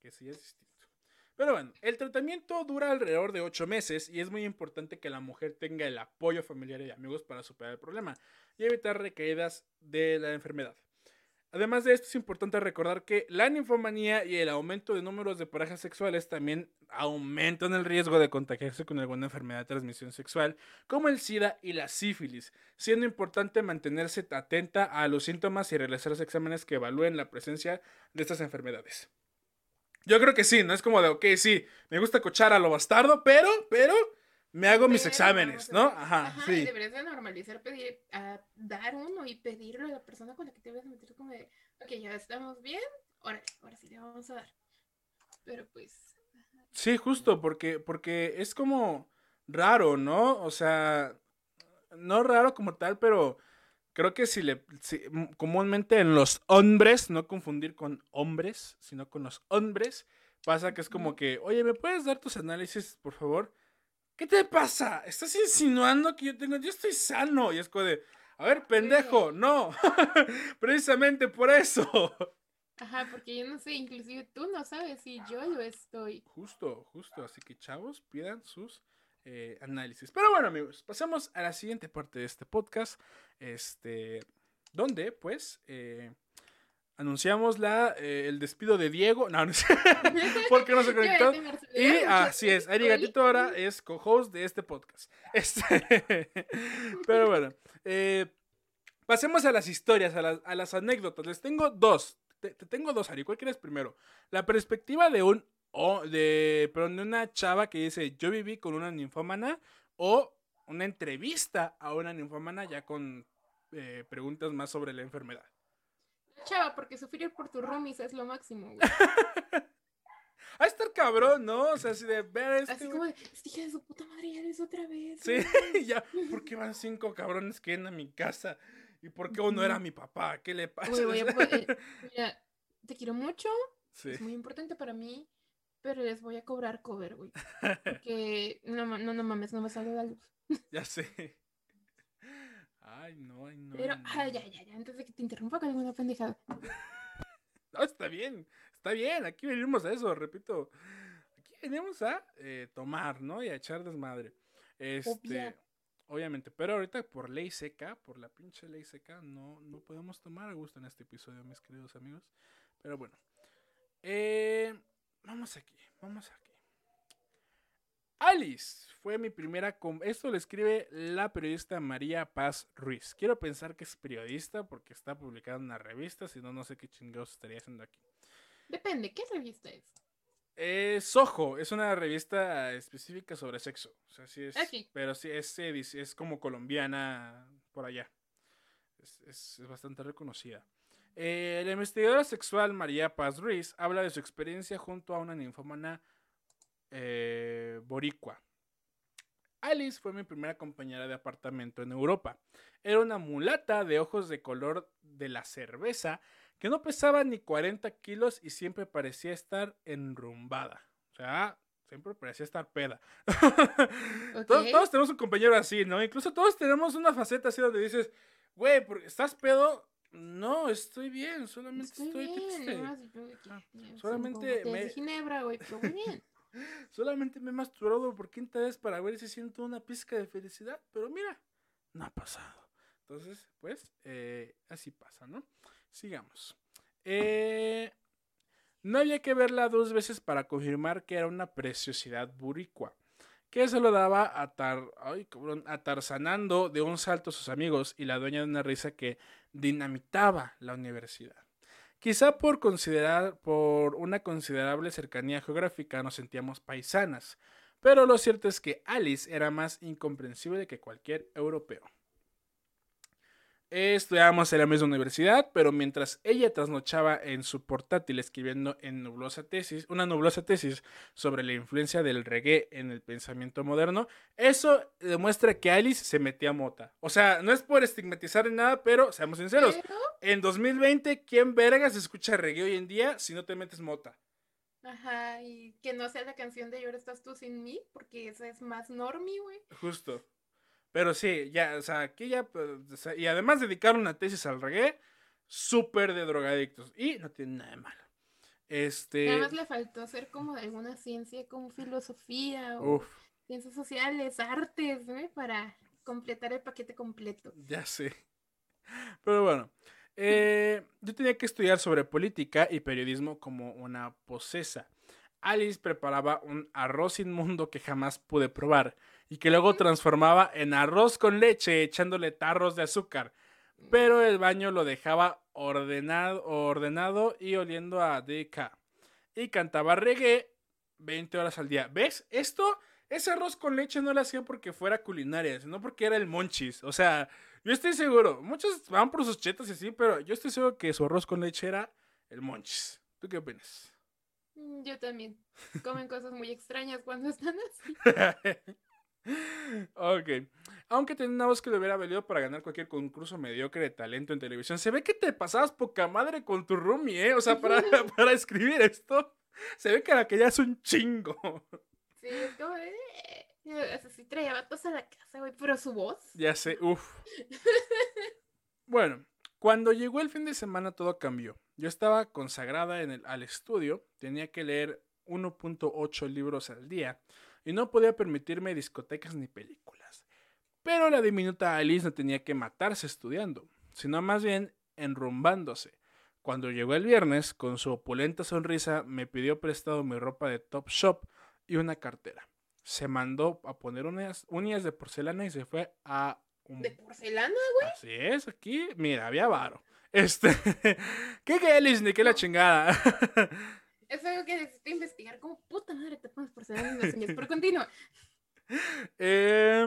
Que sí es distinto. Pero bueno, el tratamiento dura alrededor de 8 meses y es muy importante que la mujer tenga el apoyo familiar y amigos para superar el problema y evitar recaídas de la enfermedad. Además de esto, es importante recordar que la ninfomanía y el aumento de números de parejas sexuales también aumentan el riesgo de contagiarse con alguna enfermedad de transmisión sexual, como el SIDA y la sífilis, siendo importante mantenerse atenta a los síntomas y realizar los exámenes que evalúen la presencia de estas enfermedades. Yo creo que sí, no es como de, ok, sí, me gusta cochar a lo bastardo, pero, pero, me hago mis exámenes, ¿no? Ajá, Ajá, sí. deberías de normalizar pedir, a dar uno y pedirlo a la persona con la que te vas a meter como de, ok, ya estamos bien, órale, ahora sí le vamos a dar. Pero pues, Sí, justo, porque, porque es como raro, ¿no? O sea, no raro como tal, pero creo que si le, si- m- comúnmente en los hombres, no confundir con hombres, sino con los hombres, pasa que es como que, oye, ¿me puedes dar tus análisis, por favor? ¿Qué te pasa? ¿Estás insinuando que yo tengo, yo estoy sano? Y es como de, a ver, pendejo, no, precisamente por eso. ajá, porque yo no sé, inclusive tú no sabes si yo lo estoy. Justo, justo. Así que chavos, pidan sus eh, análisis. Pero bueno, amigos, pasamos a la siguiente parte de este podcast. Este, donde, pues, eh, anunciamos la, eh, el despido de Diego. No, no sé. porque no se conectó. Y así es, Ari. Gatito ahora es co-host de este podcast. Este, pero bueno, eh, pasemos a las historias, a las, a las anécdotas. Les tengo dos. Te, te tengo dos, Ari. ¿Cuál quieres primero? La perspectiva de un o de, perdón, de una chava que dice yo viví con una ninfómana o una entrevista a una ninfómana ya con eh, preguntas más sobre la enfermedad. Chava, porque sufrir por tus roomies es lo máximo, güey. A estar cabrón, ¿no? O sea, así de ver este Así güey- como de, "Esta hija de su puta madre ya lo hizo otra vez. Sí, güey". ya, ¿por qué van cinco cabrones que vienen a mi casa? ¿Y por qué uno era mi papá? ¿Qué le pasa? Güey, voy a po- eh, mira, te quiero mucho, Sí, es muy importante para mí, pero les voy a cobrar cover, güey. Porque no, no, no mames, no me sale la luz. ya sé. Ay, no, ay, no. Pero, ay, no. ah, ya, ya, ya, antes de que te interrumpa con alguna pendejada. No, está bien, está bien. Aquí venimos a eso, repito. Aquí venimos a eh, tomar, ¿no? Y a echar desmadre. Este, Obvia. obviamente, pero ahorita por ley seca, por la pinche ley seca, no, no podemos tomar a gusto en este episodio, mis queridos amigos. Pero bueno. Eh, vamos aquí, vamos aquí. Alice fue mi primera... com- Esto lo escribe la periodista María Paz Ruiz. Quiero pensar que es periodista porque está publicada en una revista, si no, no sé qué chingados estaría haciendo aquí. Depende, ¿qué revista es? Es Soho, es una revista específica sobre sexo. O sea, sí es. Pero sí es, es, es como colombiana por allá. Es, es- es bastante reconocida. Eh, la investigadora sexual María Paz Ruiz habla de su experiencia junto a una ninfómana eh, boricua. Alice fue mi primera compañera de apartamento en Europa. Era una mulata de ojos de color de la cerveza que no pesaba ni 40 kilos y siempre parecía estar enrumbada. O sea, siempre parecía estar peda. todos, tenemos un compañero así, ¿no? Incluso todos tenemos una faceta así donde dices, güey, ¿por- ¿estás pedo? No, estoy bien, solamente Estoy, estoy, bien, triste. Ah, solamente me- ginebra, güey, pero muy bien. Solamente me he masturbado por quinta vez para ver si siento una pizca de felicidad, pero mira, no ha pasado. Entonces, pues, eh, así pasa, ¿no? Sigamos. Eh, no había que verla dos veces para confirmar que era una preciosidad buricua, que se lo daba atarzanando de un salto a sus amigos y la dueña de una risa que dinamitaba la universidad. Quizá por considerar, por una considerable cercanía geográfica nos sentíamos paisanas, pero lo cierto es que Alice era más incomprensible que cualquier europeo. Estudiábamos en la misma universidad, pero mientras ella trasnochaba en su portátil escribiendo en nublosa tesis, una nublosa tesis sobre la influencia del reggae en el pensamiento moderno, eso demuestra que Alice se metía mota. O sea, no es por estigmatizar ni nada, pero seamos sinceros, Pero, en 2020, ¿quién vergas escucha reggae hoy en día si no te metes mota? ajá, y que no sea la canción de Y ahora estás tú sin mí, porque esa es más normie, güey. Justo. Pero sí, ya, o sea, aquí ya, pues, o sea, y además dedicaron una tesis al reggae, súper de drogadictos. Y no tiene nada de malo. Este. Además le faltó hacer como de alguna ciencia como filosofía o Uf, ciencias sociales, artes, ¿no? Para completar el paquete completo. ya sé. Pero bueno. eh, yo tenía que estudiar sobre política y periodismo como una posesa. Alice preparaba un arroz inmundo que jamás pude probar y que luego transformaba en arroz con leche echándole tarros de azúcar. Pero el baño lo dejaba ordenado, ordenado y oliendo a DK. Y cantaba reggae 20 horas al día. ¿Ves? Esto, ese arroz con leche no lo hacía porque fuera culinaria, sino porque era el monchis. O sea, yo estoy seguro, muchos van por sus chetas y así, pero yo estoy seguro que su arroz con leche era el monchis. ¿Tú qué opinas? Mm, Yo también. Comen cosas muy extrañas cuando están así. ok. Aunque tenía una voz que le hubiera valido para ganar cualquier concurso mediocre de talento en televisión. Se ve que te pasabas poca madre con tu roomie, ¿eh? O sea, para, para escribir esto. Se ve que la que ya es un chingo. Sí, es como de... eh, O sea, sí traía vatos a la casa, güey, pero su voz... Ya sé, uff. Bueno, cuando llegó el fin de semana todo cambió. Yo estaba consagrada en el, al estudio, tenía que leer 1.8 libros al día y no podía permitirme discotecas ni películas. Pero la diminuta Alice no tenía que matarse estudiando, sino más bien enrumbándose. Cuando llegó el viernes, con su opulenta sonrisa, me pidió prestado mi ropa de Top Shop y una cartera. Se mandó a poner uñas, uñas de porcelana y se fue a un ¿De porcelana? Así es, aquí, mira, había varo. Este, ¿qué que Alice? Ni que la chingada. Es algo que necesito investigar. Como puta madre te pones en las uñas. Pero continúa. Eh,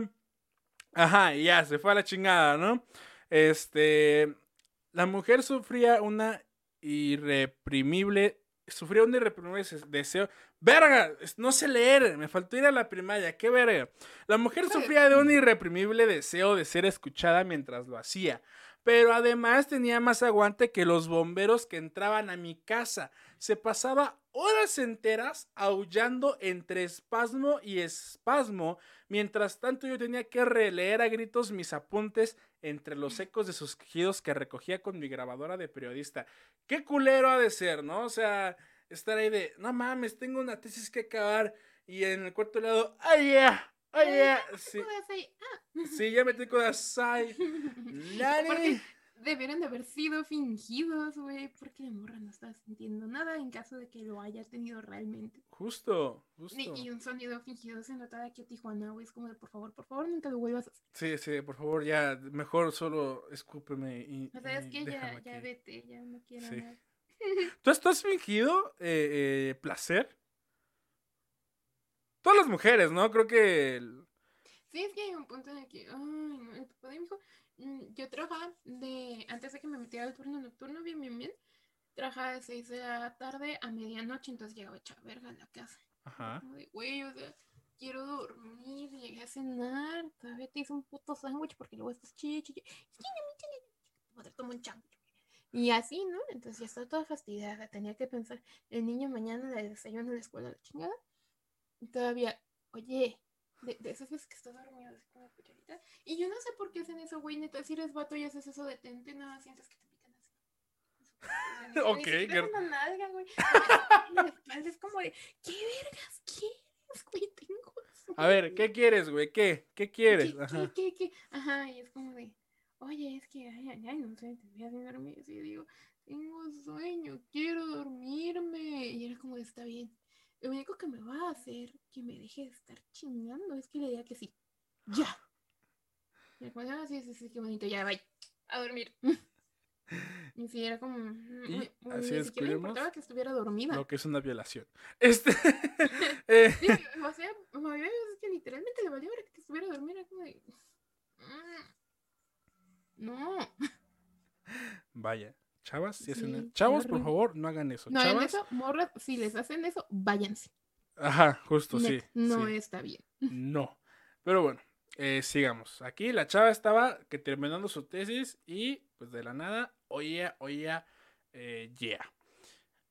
ajá, ya, se fue a la chingada, ¿no? Este, la mujer sufría una irreprimible, sufría un irreprimible des- deseo. Verga, no sé leer, me faltó ir a la primaria, qué verga. La mujer sufría de un irreprimible deseo de ser escuchada mientras lo hacía. Pero además tenía más aguante que los bomberos que entraban a mi casa. Se pasaba horas enteras aullando entre espasmo y espasmo. Mientras tanto yo tenía que releer a gritos mis apuntes entre los ecos de sus quejidos que recogía con mi grabadora de periodista. Qué culero ha de ser, ¿no? O sea, estar ahí de, no mames, tengo una tesis que acabar. Y en el cuarto lado, ¡ay, ya! Sí. Ah. sí, ya me tengo de asai. Nani. Aparte, debieron de haber sido fingidos, güey. Porque la morra no estaba sintiendo nada en caso de que lo haya tenido realmente. Justo, justo. Ni- Y un sonido fingido se nota de aquí a Tijuana, güey. Es como de, por favor, por favor, nunca lo vuelvas a hacer. Sí, sí, por favor, ya, mejor solo escúpeme y. O sea, es y que ya, ya vete, ya no quiero Sí. nada. ¿Tú has, tú has fingido eh, eh, placer? Todas las mujeres, ¿no? Creo que. el- Sí, es que hay un punto en el que, ay, no, el papá de mi hijo, mm, yo trabajaba de, antes de que me metiera al turno nocturno, bien, bien, bien, trabajaba de 6 de la tarde a medianoche, entonces llegaba hecha verga a la casa. Ajá. Como de, güey, o sea, quiero dormir, llegué a cenar, todavía te hice un puto sándwich porque luego estás chichi. Es que no me tiene. Madre, toma un sándwich. Y así, ¿no? Entonces ya estaba toda fastidiada. Tenía que pensar, el niño mañana le desayuno en la escuela, la chingada. Todavía, oye, de, de esas veces que estás dormido así como cucharita. Y yo no sé por qué hacen eso, güey. Neta, si eres vato y haces eso de tente, nada, sientes que te pican así. Siquiera- Ok, una nalga, güey. La espalda es como de, ¿qué vergas quieres, güey? Tengo A ver, ¿qué quieres, güey? ¿Qué? ¿Qué quieres? ¿Qué, Ajá. qué, qué, qué? Ajá, y es como de, oye, es que, ay, ay, ay, no sé, te voy a dormir. Y yo digo, tengo sueño, quiero dormirme. Y era como de, está bien. Lo único que me va a hacer que me deje de estar chingando es que le diga que sí. Ya. Y era como, ah, sí, sí, qué bonito, ya, vaya, a dormir. Y sí, era como, mm, Y así ni siquiera importaba que estuviera dormida. Lo que es una violación. Este. eh, Sí, o sea, había veces que literalmente le valía ver que estuviera dormida. Era como de. "Mm, No, Vaya. Chavas, si hacen Sí, Chavos, por favor, no hagan eso. no hagan eso, morras. Si les hacen eso, váyanse. Ajá, justo, sí. No sí. está bien. No. Pero bueno, eh, sigamos. Aquí la chava estaba que terminando su tesis y pues de la nada, oía, oía, eh, yeah.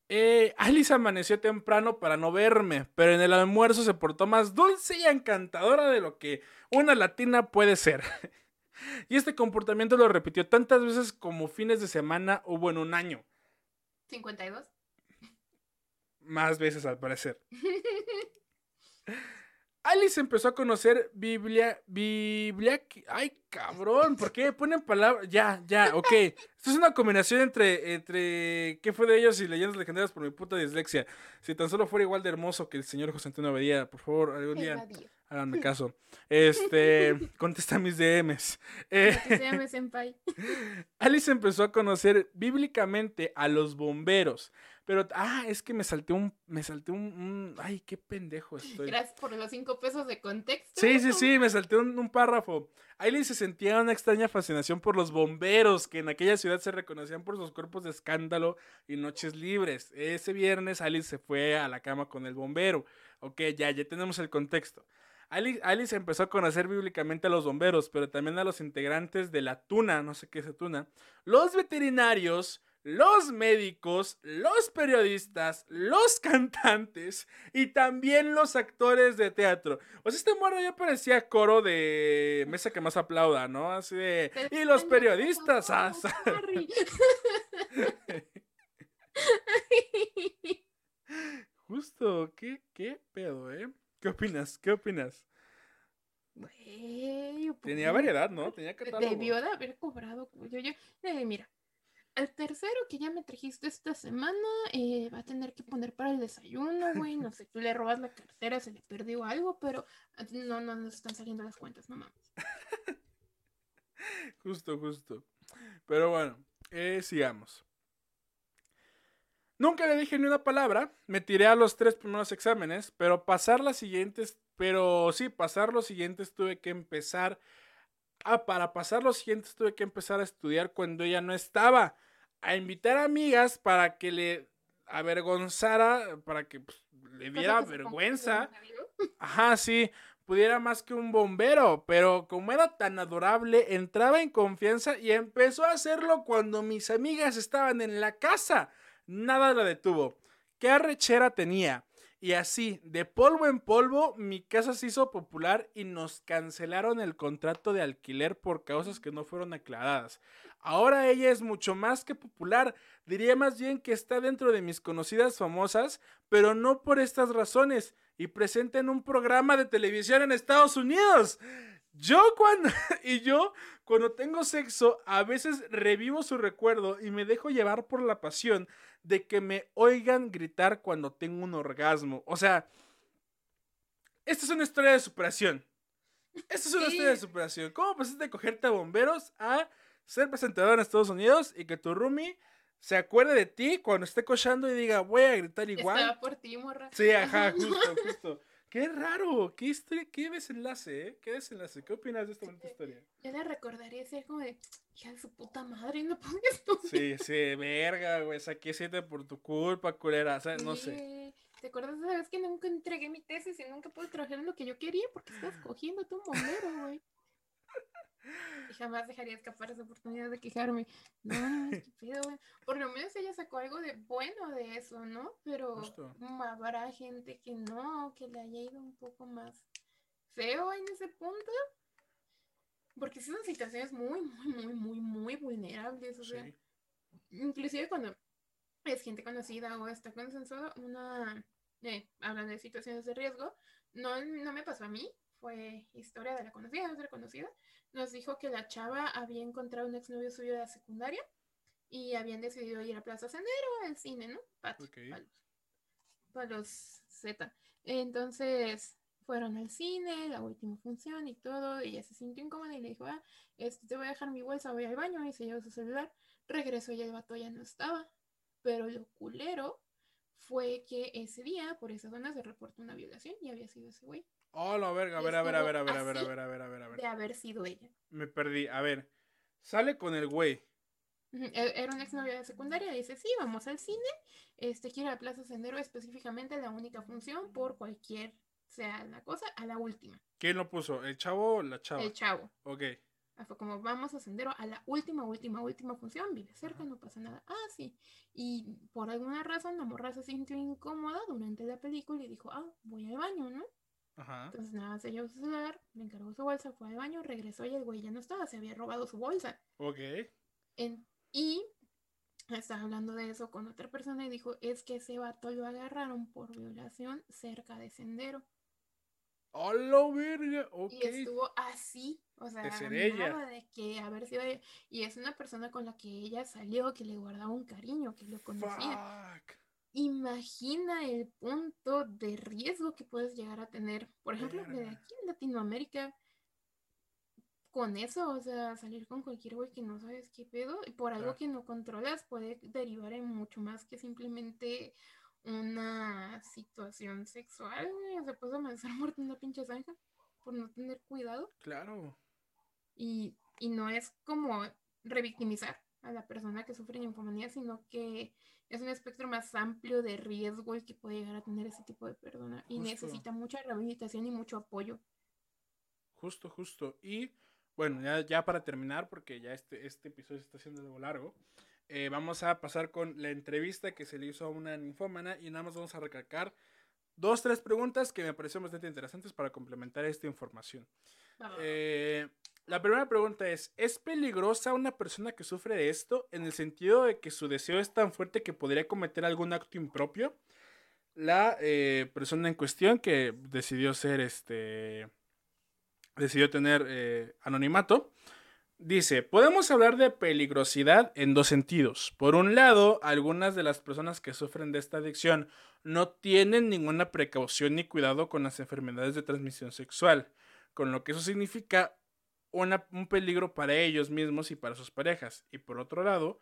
Eh, Alice amaneció temprano para no verme, pero en el almuerzo se portó más dulce y encantadora de lo que una latina puede ser. y este comportamiento lo repitió tantas veces como fines de semana hubo en un año. 52. Más veces al parecer. Alice empezó a conocer Biblia. Biblia. Ay, cabrón, ¿por qué ponen palabras? Ya, ya, ok. Esto es una combinación entre, entre ¿Qué fue de ellos y leyendas legendarias por mi puta dislexia? Si tan solo fuera igual de hermoso que el señor José Antonio Abadía, por favor, algún día. Háganme caso. Este, contesta mis DMs. Eh, Alice empezó a conocer bíblicamente a los bomberos. Pero, ah, es que me salté un, me salté un, ay, qué pendejo estoy. Gracias por los cinco pesos de contexto. Sí, sí, sí, me salté un, un párrafo. Alice se sentía una extraña fascinación por los bomberos, que en aquella ciudad se reconocían por sus cuerpos de escándalo y noches libres. Ese viernes Alice se fue a la cama con el bombero. Ok, ya, ya tenemos el contexto. Alice, empezó a conocer bíblicamente a los bomberos, pero también a los integrantes de la tuna, no sé qué es la tuna, los veterinarios, los médicos, los periodistas, los cantantes y también los actores de teatro. O sea, este morro ya parecía coro de mesa que más aplauda, ¿no? Así de... Y los periodistas. Ah, Justo, ¿qué, qué pedo, eh? ¿Qué opinas? ¿Qué opinas? Tenía variedad, ¿no? Tenía catálogo. Debió de haber cobrado. Yo, yo, eh, mira, el tercero que ya me trajiste esta semana eh, va a tener que poner para el desayuno, güey. No sé, tú le robas la cartera, se le perdió algo, pero no, no nos están saliendo las cuentas, no mames. justo, justo. Pero bueno, eh, sigamos. Nunca le dije ni una palabra, me tiré a los tres primeros exámenes, pero pasar las siguientes, pero sí, pasar los siguientes tuve que empezar Ah, para pasar los siguientes tuve que empezar a estudiar cuando ella no estaba. A invitar amigas para que le avergonzara, para que pues, le diera vergüenza. Ajá, sí, pudiera más que un bombero, pero como era tan adorable, entraba en confianza y empezó a hacerlo cuando mis amigas estaban en la casa nada la detuvo. ¿Qué arrechera tenía? Y así, de polvo en polvo, mi casa se hizo popular y nos cancelaron el contrato de alquiler por causas que no fueron aclaradas. Ahora ella es mucho más que popular, diría más bien que está dentro de mis conocidas famosas, pero no por estas razones, y presenta en un programa de televisión en Estados Unidos. Yo cuando y yo cuando tengo sexo a veces revivo su recuerdo y me dejo llevar por la pasión de que me oigan gritar cuando tengo un orgasmo. O sea, esta es una historia de superación. Esta es una historia de superación. ¿Cómo pasaste de cogerte a bomberos a ser presentador en Estados Unidos y que tu roomie se acuerde de ti cuando esté cochando y diga, voy a gritar igual? Estaba por ti, morra. Sí, ajá, justo, justo. Qué raro, qué historia, qué desenlace, ¿eh? Qué desenlace. ¿Qué opinas de esta bonita historia? Yo la recordaría ser como de, hija de su puta madre, no pongas tu. Sí, sí, verga, güey, saqué siete por tu culpa, culera, o sea, no sé. ¿Te acuerdas de esa vez que nunca entregué mi tesis y nunca pude trabajar en lo que yo quería porque estás cogiendo tu bombero, güey? Y jamás dejaría escapar esa oportunidad de quejarme. No, no. Por lo menos ella sacó algo de bueno de eso, ¿no? Pero habrá gente que no, que le haya ido un poco más feo en ese punto. Porque son situaciones muy, muy, muy, muy, muy vulnerables. O sea, inclusive cuando es gente conocida o está consensuado, una, eh, hablando de situaciones de riesgo, no, no me pasó a mí, fue historia de la conocida, de la conocida, nos dijo que la chava había encontrado un exnovio suyo de la secundaria y habían decidido ir a Plaza Sendero al cine, ¿no? Para, los, Z. Entonces fueron al cine, la última función y todo, y ella se sintió incómoda y le dijo, ah, este, te voy a dejar mi bolsa, voy al baño, y se llevó su celular, regresó y el vato ya no estaba. Pero lo culero fue que ese día, por esa zona, se reportó una violación y había sido ese güey. Oh, la verga, a ver, a ver, a ver, a ver, a ver, a ver, a ver, a ver, a ver. De haber sido ella. Me perdí. A ver, sale con el güey. E, era una exnovia de secundaria, dice, sí, vamos al cine, este, quiere a Plaza Sendero específicamente la única función por cualquier sea la cosa, a la última. ¿Quién lo puso? ¿El chavo o la chava? El chavo. Ok. Fue como, vamos a Sendero a la última, última, última función, vive cerca, no pasa nada. Ah, sí. Y por alguna razón la morra se sintió incómoda durante la película y dijo, ah, voy al baño, ¿no? Ajá. Entonces nada, se llevó su celular, le encargó su bolsa, fue al baño, regresó y el güey ya no estaba, se había robado su bolsa. Ok. y estaba hablando de eso con otra persona y dijo, es que ese vato lo agarraron por violación cerca de Sendero. ¡Hola, verga! Y estuvo así, o sea, nada de que haber sido Y es una persona con la que ella salió, que le guardaba un cariño, que lo conocía. Imagina el punto de riesgo que puedes llegar a tener. Por ejemplo, de aquí en Latinoamérica, con eso, o sea, salir con cualquier güey que no sabes qué pedo, y por algo que no controlas, puede derivar en mucho más que simplemente una situación sexual, güey. O sea, puedes amanecer muerto en una pinche zanja por no tener cuidado. Claro. Y, y no es como revictimizar a la persona que sufre infomanía, sino que es un espectro más amplio de riesgo el que puede llegar a tener ese tipo de persona y necesita mucha rehabilitación y mucho apoyo. Justo, justo. Y bueno, ya, ya para terminar, porque ya este, este episodio está siendo algo largo, eh, vamos a pasar con la entrevista que se le hizo a una ninfómana y nada más vamos a recalcar dos, tres preguntas que me parecieron bastante interesantes para complementar esta información. Eh, la primera pregunta es, ¿es peligrosa una persona que sufre de esto en el sentido de que su deseo es tan fuerte que podría cometer algún acto impropio? La eh, persona en cuestión que decidió ser este decidió tener anonimato Dice, podemos hablar de peligrosidad en dos sentidos. Por un lado, algunas de las personas que sufren de esta adicción no tienen ninguna precaución ni cuidado con las enfermedades de transmisión sexual, con lo que eso significa un peligro para ellos mismos y para sus parejas. Y por otro lado,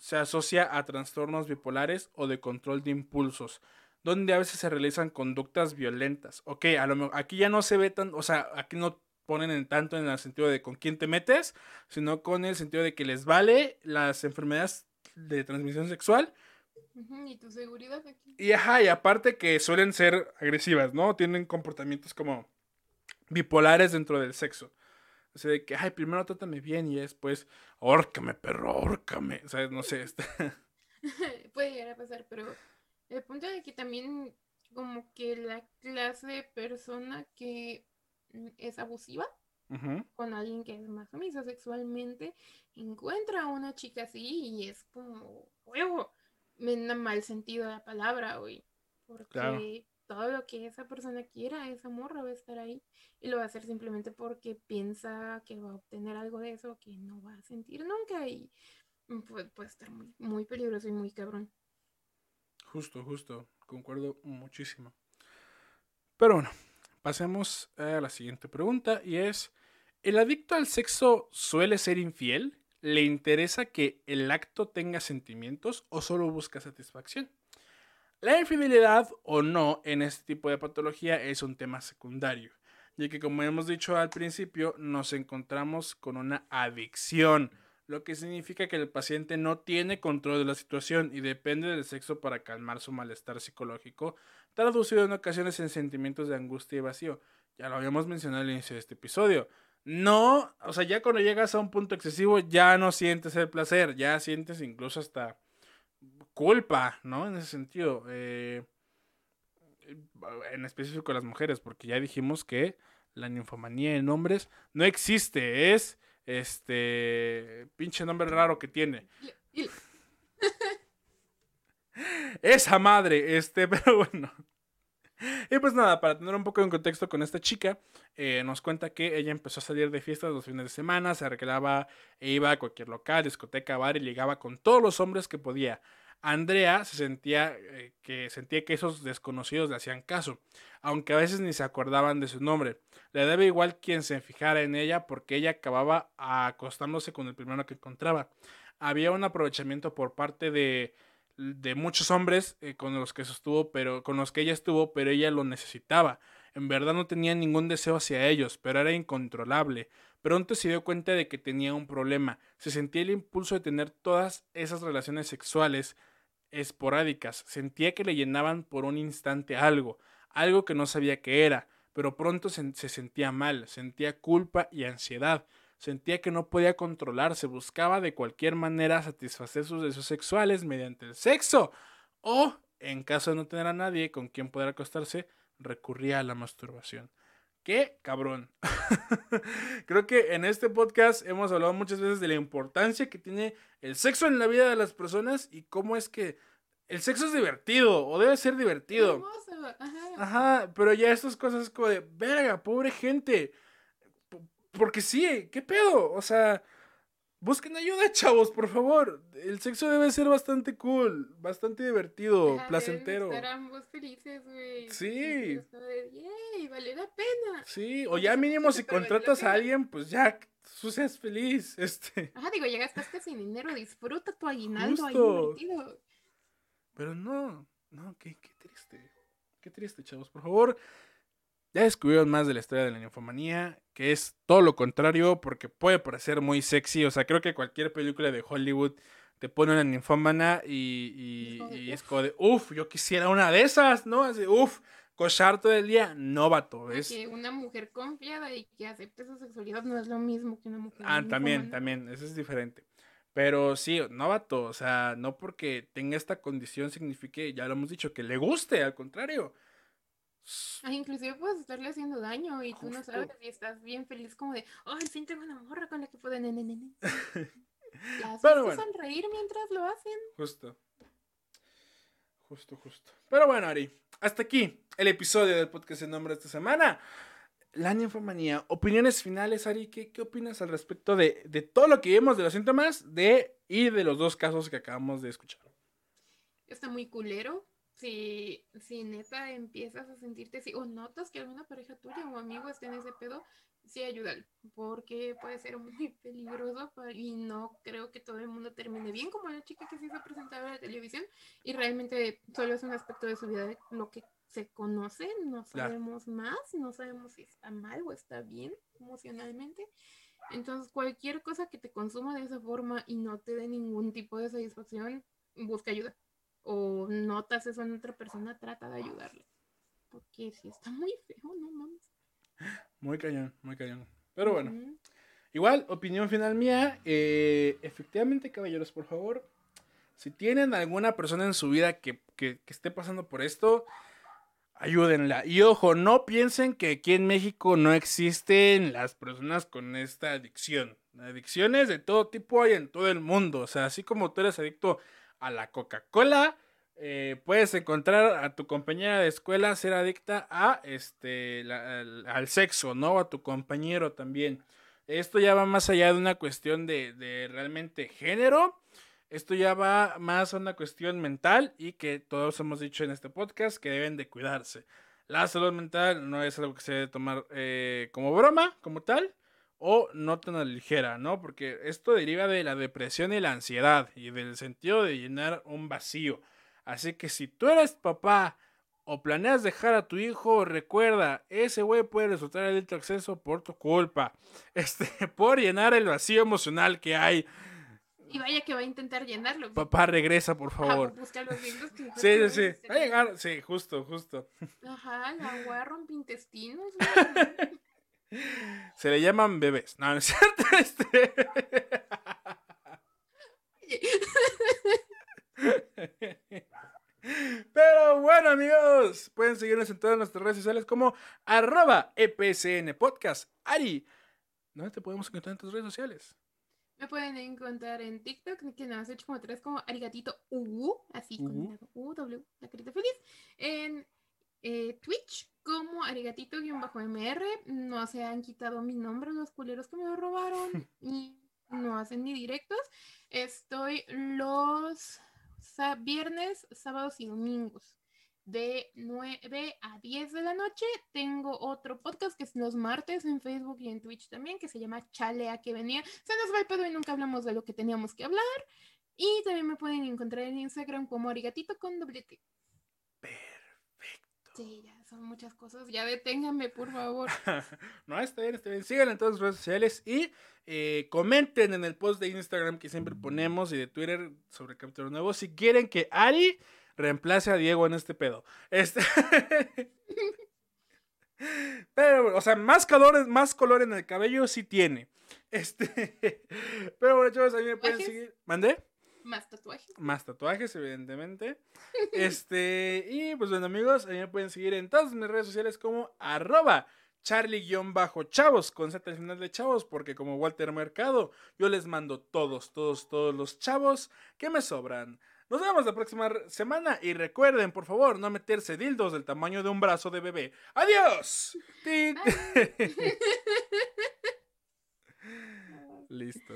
se asocia a trastornos bipolares o de control de impulsos, donde a veces se realizan conductas violentas. Ok, a lo aquí ya no se ve tan, o sea, aquí no ponen en tanto en el sentido de con quién te metes, sino con el sentido de que les vale las enfermedades de transmisión sexual. y tu seguridad aquí. Y ajá, y aparte que suelen ser agresivas, ¿no? Tienen comportamientos como bipolares dentro del sexo. O sea, de que, ay, primero trátame bien y después, órcame, perro, órcame. O sea, no sé. Este... Puede llegar a pasar, pero el punto de que también como que la clase de persona que Mm, es abusiva con alguien que es más sumisa sexualmente, encuentra a una chica así y es como huevo, en mal sentido la palabra, güey. Porque todo lo que esa persona quiera, esa morra va a estar ahí y lo va a hacer simplemente porque piensa que va a obtener algo de eso que no va a sentir nunca y puede, puede estar muy peligroso y muy cabrón. Justo, justo, concuerdo muchísimo. Pero bueno, pasemos a la siguiente pregunta y es, ¿el adicto al sexo suele ser infiel? ¿Le interesa que el acto tenga sentimientos o solo busca satisfacción? La infidelidad o no en este tipo de patología es un tema secundario, ya que como hemos dicho al principio, nos encontramos con una adicción, lo que significa que el paciente no tiene control de la situación y depende del sexo para calmar su malestar psicológico, traducido en ocasiones en sentimientos de angustia y vacío. Ya lo habíamos mencionado al inicio de este episodio. No, o sea, ya cuando llegas a un punto excesivo ya no sientes el placer, ya sientes incluso hasta culpa, ¿no? En ese sentido. Eh, en específico las mujeres, porque ya dijimos que la ninfomanía en hombres no existe, es este pinche nombre raro que tiene. Esa madre, este, pero bueno. Y pues nada, para tener un poco en contexto con esta chica, eh, nos cuenta que ella empezó a salir de fiestas los fines de semana, se arreglaba e iba a cualquier local, discoteca, bar y llegaba con todos los hombres que podía. Andrea se sentía eh, que sentía que esos desconocidos le hacían caso, aunque a veces ni se acordaban de su nombre. Le daba igual quien se fijara en ella porque ella acababa acostándose con el primero que encontraba. Había un aprovechamiento por parte de, de muchos hombres eh, con los que sostuvo, pero con los que ella estuvo, pero ella lo necesitaba. En verdad no tenía ningún deseo hacia ellos, pero era incontrolable. Pronto se dio cuenta de que tenía un problema. Se sentía el impulso de tener todas esas relaciones sexuales esporádicas. Sentía que le llenaban por un instante algo, algo que no sabía qué era, pero pronto se, sentía mal, sentía culpa y ansiedad. Sentía que no podía controlarse, buscaba de cualquier manera satisfacer sus deseos sexuales mediante el sexo. O, en caso de no tener a nadie con quien poder acostarse, recurría a la masturbación. ¡Qué cabrón! Creo que en este podcast hemos hablado muchas veces de la importancia que tiene el sexo en la vida de las personas y cómo es que el sexo es divertido o debe ser divertido. Ajá. Ajá, pero ya estas cosas como de, verga, pobre gente. P- Porque sí, ¿qué pedo? O sea, busquen ayuda, chavos, por favor. El sexo debe ser bastante cool, bastante divertido, Ajá, placentero. estar ambos felices, güey. Sí. Yay, vale la pena. Sí, o ya mínimo poquito, si contratas a alguien, pues ya, tú seas feliz, este. Ajá, digo, ya gastaste sin dinero, disfruta tu aguinaldo ahí divertido. Pero no, no, qué, qué triste. Qué triste, chavos. Por favor, ya descubrieron más de la historia de la ninfomanía, que es todo lo contrario, porque puede parecer muy sexy. O sea, creo que cualquier película de Hollywood te pone una ninfómana y, y, Es como de, y es "Uf". como de, uff, yo quisiera una de esas, ¿no? Así, uff, cochar todo el día. No, vato, es... Que una mujer confiada y que acepte su sexualidad no es lo mismo que una mujer. Ah, también, también, eso es diferente. Pero sí, no vato, o sea, no porque tenga esta condición signifique, ya lo hemos dicho, que le guste, al contrario. Ah, inclusive puedes estarle haciendo daño y tú no sabes y estás bien feliz como de, ay, sí tengo una morra con la que pueden nene, nene". Las Pero bueno. sonreír mientras lo hacen. Justo. Justo, justo. Pero bueno, Ari, hasta aquí el episodio del podcast en nombre de esta semana. La ninfomanía. Opiniones finales, Ari, ¿qué, qué opinas al respecto de, de todo lo que vimos de los síntomas de, y de los dos casos que acabamos de escuchar? Está muy culero. Si, si neta empiezas a sentirte así, o notas que alguna pareja tuya o amigo esté en ese pedo, sí ayúdalo, porque puede ser muy peligroso y no creo que todo el mundo termine bien, como la chica que se hizo presentar a la televisión y realmente solo es un aspecto de su vida de lo que se conoce, no Claro. sabemos más, no sabemos si está mal o está bien emocionalmente. Entonces, cualquier cosa que te consuma de esa forma y no te dé ningún tipo de satisfacción, busca ayuda. O notas eso en otra persona, trata de ayudarle. Porque si está muy feo, no mames. Muy cañón, muy cañón. Pero bueno. Igual, opinión final mía. eh, efectivamente, caballeros, por favor, si tienen alguna persona en su vida que, que- que esté pasando por esto, ayúdenla. Y ojo, no piensen que aquí en México no existen las personas con esta adicción. Adicciones de todo tipo hay en todo el mundo. O sea, así como tú eres adicto a la Coca-Cola, eh, puedes encontrar a tu compañera de escuela ser adicta a este al sexo, ¿no? A tu compañero también. Esto ya va más allá de una cuestión de, de realmente género. Esto ya va más a una cuestión mental y que todos hemos dicho en este podcast que deben de cuidarse. La salud mental no es algo que se debe tomar eh, como broma, como tal, o no tan ligera, ¿no? Porque esto deriva de la depresión y la ansiedad y del sentido de llenar un vacío. Así que si tú eres papá o planeas dejar a tu hijo, recuerda, ese güey puede resultar adicto a acceso por tu culpa. Este, por llenar el vacío emocional que hay. Y vaya que va a intentar llenarlo. Papá, regresa, por favor. busca los libros que Sí, sí, sí. Va a llegar, sí, justo, justo. Ajá, la agua rompeintestinos. güey. Se le llaman bebés. No, no es cierto. Este. Pero bueno, amigos, pueden seguirnos en todas nuestras redes sociales como arroba EPSN Podcast. Ari, ¿dónde te podemos encontrar en tus redes sociales? Me pueden encontrar en TikTok, que nos has hecho como tres como arigatito U, así con U, W, la carita feliz. En eh, Twitch como arigatito-mr. No se han quitado mi nombre los culeros que me lo robaron y no hacen ni directos. Estoy los viernes, sábados y domingos. De 9 a 10 de la noche tengo otro podcast que es los martes en Facebook y en Twitch también, que se llama Chalea que venía. Se nos va el pedo y nunca hablamos de lo que teníamos que hablar. Y también me pueden encontrar en Instagram como arigatito con doble T. Perfecto. Sí, ya son muchas cosas. Ya deténganme, por favor. no, está bien, está bien. Sigan en todas las redes sociales y eh, comenten en el post de Instagram que siempre ponemos y de Twitter sobre capítulo nuevo si quieren que Ari reemplace a Diego en este pedo. Este... Pero, o sea, más color, más color en el cabello sí tiene. Este, pero bueno, chavos, a mí me pueden seguir. ¿Mandé? Más tatuajes. Más tatuajes, evidentemente. Este, y pues bueno, amigos, a mí me pueden seguir en todas mis redes sociales como arroba charlie-chavos con Z al final de chavos, porque como Walter Mercado, yo les mando todos, todos, todos los chavos que me sobran. Nos vemos la próxima semana y recuerden, por favor, no meterse dildos del tamaño de un brazo de bebé. ¡Adiós! Listo.